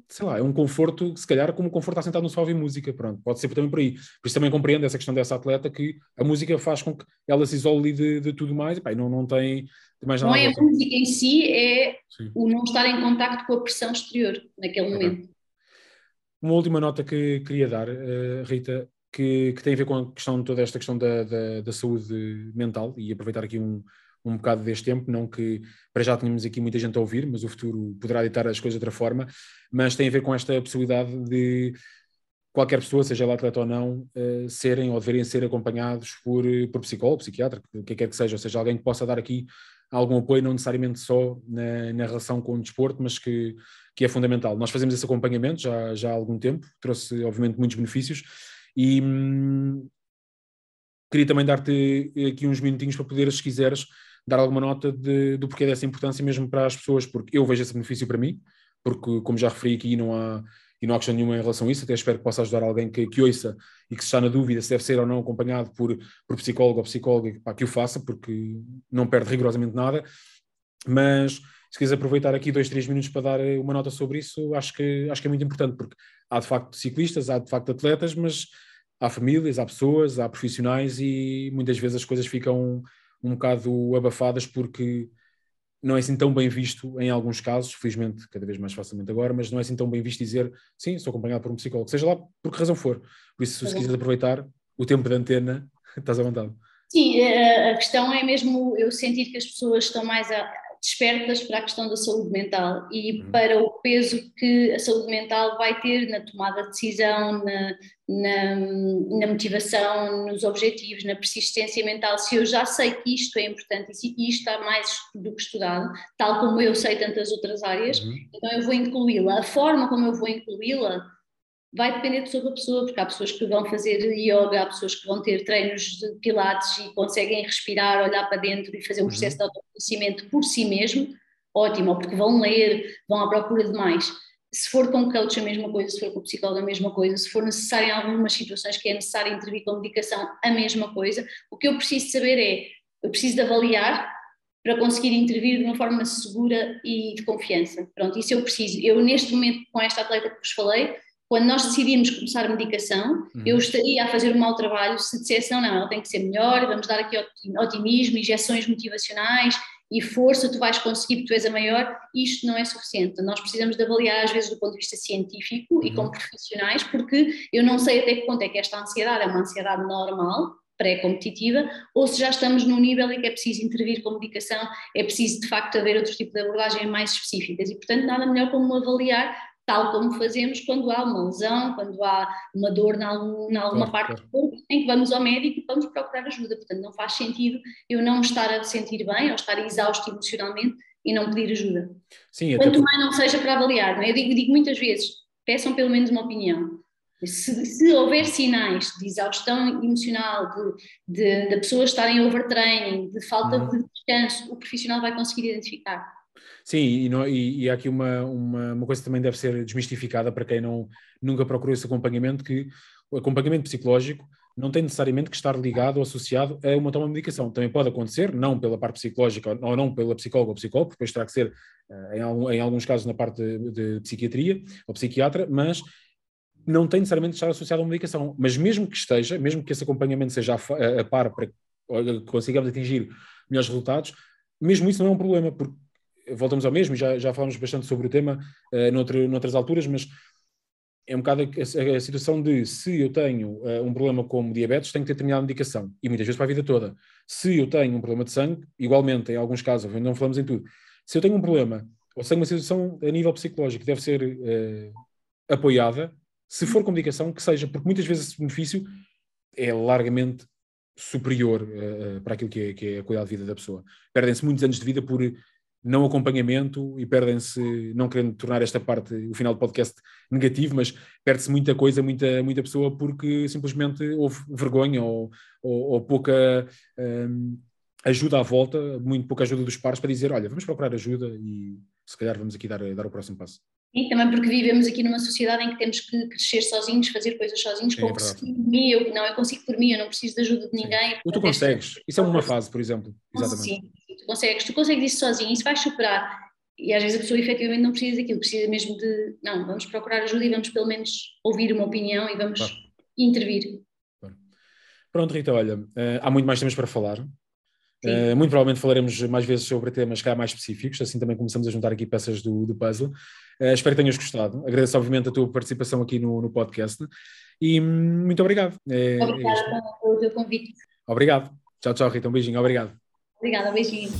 sei lá, é um conforto, se calhar como o conforto está sentado no só ouvir música, pronto, pode ser também por aí. Por isso também compreendo essa questão dessa atleta, que a música faz com que ela se isole de, de tudo mais, e pá, não, não tem mais nada Não é a música em si, é Sim. o não estar em contacto com a pressão exterior naquele momento. Uma última nota que queria dar, uh, Rita, que, que, tem a ver com a questão, toda esta questão da, da, da saúde mental e aproveitar aqui um, um bocado deste tempo, não que para já tenhamos aqui muita gente a ouvir, mas o futuro poderá ditar as coisas de outra forma, mas tem a ver com esta possibilidade de qualquer pessoa, seja ela atleta ou não, uh, serem ou deverem ser acompanhados por, por psicólogo, psiquiatra, o que quer que seja, ou seja, alguém que possa dar aqui algum apoio, não necessariamente só na, na relação com o desporto, mas que, que é fundamental. Nós fazemos esse acompanhamento já, já há algum tempo, trouxe obviamente muitos benefícios, e hum, queria também dar-te aqui uns minutinhos para poderes, se quiseres, dar alguma nota de, do porquê dessa importância mesmo para as pessoas, porque eu vejo esse benefício para mim, porque como já referi aqui, não há, e não há questão nenhuma em relação a isso, até espero que possa ajudar alguém que, que ouça e que está na dúvida se deve ser ou não acompanhado por, por psicólogo ou psicóloga, que o faça, porque não perde rigorosamente nada, mas se quiser aproveitar aqui dois, três minutos para dar uma nota sobre isso, acho que, acho que é muito importante, porque há de facto ciclistas, há de facto atletas, mas há famílias, há pessoas, há profissionais e muitas vezes as coisas ficam um bocado abafadas porque não é assim tão bem visto em alguns casos, felizmente cada vez mais facilmente agora, mas não é assim tão bem visto dizer sim, sou acompanhado por um psicólogo, seja lá por que razão for. Por isso, se quiseres aproveitar o tempo de antena, estás à vontade. Sim, a questão é mesmo eu sentir que as pessoas estão mais a, despertas para a questão da saúde mental e uhum. para o peso que a saúde mental vai ter na tomada de decisão, na, na, na, motivação, nos objetivos, na persistência mental, se eu já sei que isto é importante e se isto está mais do que estudado, tal como eu sei tantas outras áreas, uhum. então eu vou incluí-la. A forma como eu vou incluí-la vai depender de pessoa para pessoa, porque há pessoas que vão fazer yoga, há pessoas que vão ter treinos de pilates e conseguem respirar, olhar para dentro e fazer um uhum. processo uhum. de autoconhecimento por si mesmo, ótimo, ou porque vão ler, vão à procura de mais se for com coach a mesma coisa, se for com psicólogo a mesma coisa, se for necessário em algumas situações que é necessário intervir com medicação a mesma coisa, o que eu preciso saber é, eu preciso de avaliar para conseguir intervir de uma forma segura e de confiança. Pronto, isso eu preciso. Eu neste momento, com esta atleta que vos falei, quando nós decidimos começar a medicação, uhum. eu estaria a fazer um mau trabalho se dissesse, não, não, ela tem que ser melhor, vamos dar aqui otimismo, injeções motivacionais e força, tu vais conseguir tu és a maior, isto não é suficiente. Nós precisamos de avaliar às vezes do ponto de vista científico uhum. e como profissionais, porque eu não sei até que ponto é que esta ansiedade é uma ansiedade normal, pré-competitiva, ou se já estamos num nível em que é preciso intervir com medicação, é preciso de facto haver outro tipo de abordagens mais específicas e portanto nada melhor como avaliar tal como fazemos quando há uma lesão, quando há uma dor em alguma parte do corpo, em que vamos ao médico e vamos procurar ajuda. Portanto, não faz sentido eu não estar a sentir bem ou estar exausto emocionalmente e não pedir ajuda. Sim, Quanto mais não seja para avaliar, não é? Eu digo, digo muitas vezes, peçam pelo menos uma opinião. Se, se, houver sinais de exaustão emocional, de, de, de pessoas estarem overtraining, de falta uhum. de descanso, o profissional vai conseguir identificar. Sim, e, não, e, e, há aqui uma, uma, uma, coisa que também deve ser desmistificada para quem não, nunca procurou esse acompanhamento, que o acompanhamento psicológico não tem necessariamente que estar ligado ou associado a uma toma de medicação. Também pode acontecer, não pela parte psicológica ou não pela psicóloga ou psicólogo, depois terá que ser, eh, em, alguns casos, na parte de, psiquiatria ou psiquiatra, mas não tem necessariamente de estar associado a uma medicação. Mas mesmo que esteja, mesmo que esse acompanhamento seja a par para que consigamos atingir melhores resultados, mesmo isso não é um problema, porque voltamos ao mesmo, já, já falamos bastante sobre o tema uh, noutro, noutras alturas, mas é um bocado a, a situação de se eu tenho uh, um problema como diabetes, tenho que ter determinada medicação, e muitas vezes para a vida toda. Se eu tenho um problema de sangue, igualmente, em alguns casos, não falamos em tudo, se eu tenho um problema, ou se tenho uma situação a nível psicológico que deve ser uh, apoiada, se for com medicação, que seja, porque muitas vezes esse benefício é largamente superior uh, para aquilo que é, que é a qualidade de vida da pessoa. Perdem-se muitos anos de vida por não acompanhamento e perdem-se, não querendo tornar esta parte, o final do podcast negativo, mas perde-se muita coisa, muita, muita pessoa porque simplesmente houve vergonha ou, ou, ou pouca hum, ajuda à volta, muito pouca ajuda dos pares para dizer, olha, vamos procurar ajuda e se calhar vamos aqui dar, dar o próximo passo. E também porque vivemos aqui numa sociedade em que temos que crescer sozinhos, fazer coisas sozinhos, Sim, é mim, eu não, eu consigo por mim, eu não preciso de ajuda de ninguém. Ou tu consegues, isso é uma fase, por exemplo. Exatamente. Sim, tu consegues, tu consegues isso sozinho, isso vai superar. E às vezes a pessoa efetivamente não precisa daquilo, precisa mesmo de, não, vamos procurar ajuda e vamos pelo menos ouvir uma opinião e vamos claro. intervir. Pronto, Rita, olha, uh, há muito mais temas para falar. Uh, muito provavelmente falaremos mais vezes sobre temas cá mais específicos, assim também começamos a juntar aqui peças do, do puzzle. Uh, espero que tenhas gostado. Agradeço, obviamente, a tua participação aqui no, no podcast e hum, muito obrigado. É, Obrigada é pelo teu convite. Obrigado. Tchau, tchau, Rita. Um beijinho. Obrigado. Obrigada, beijinho.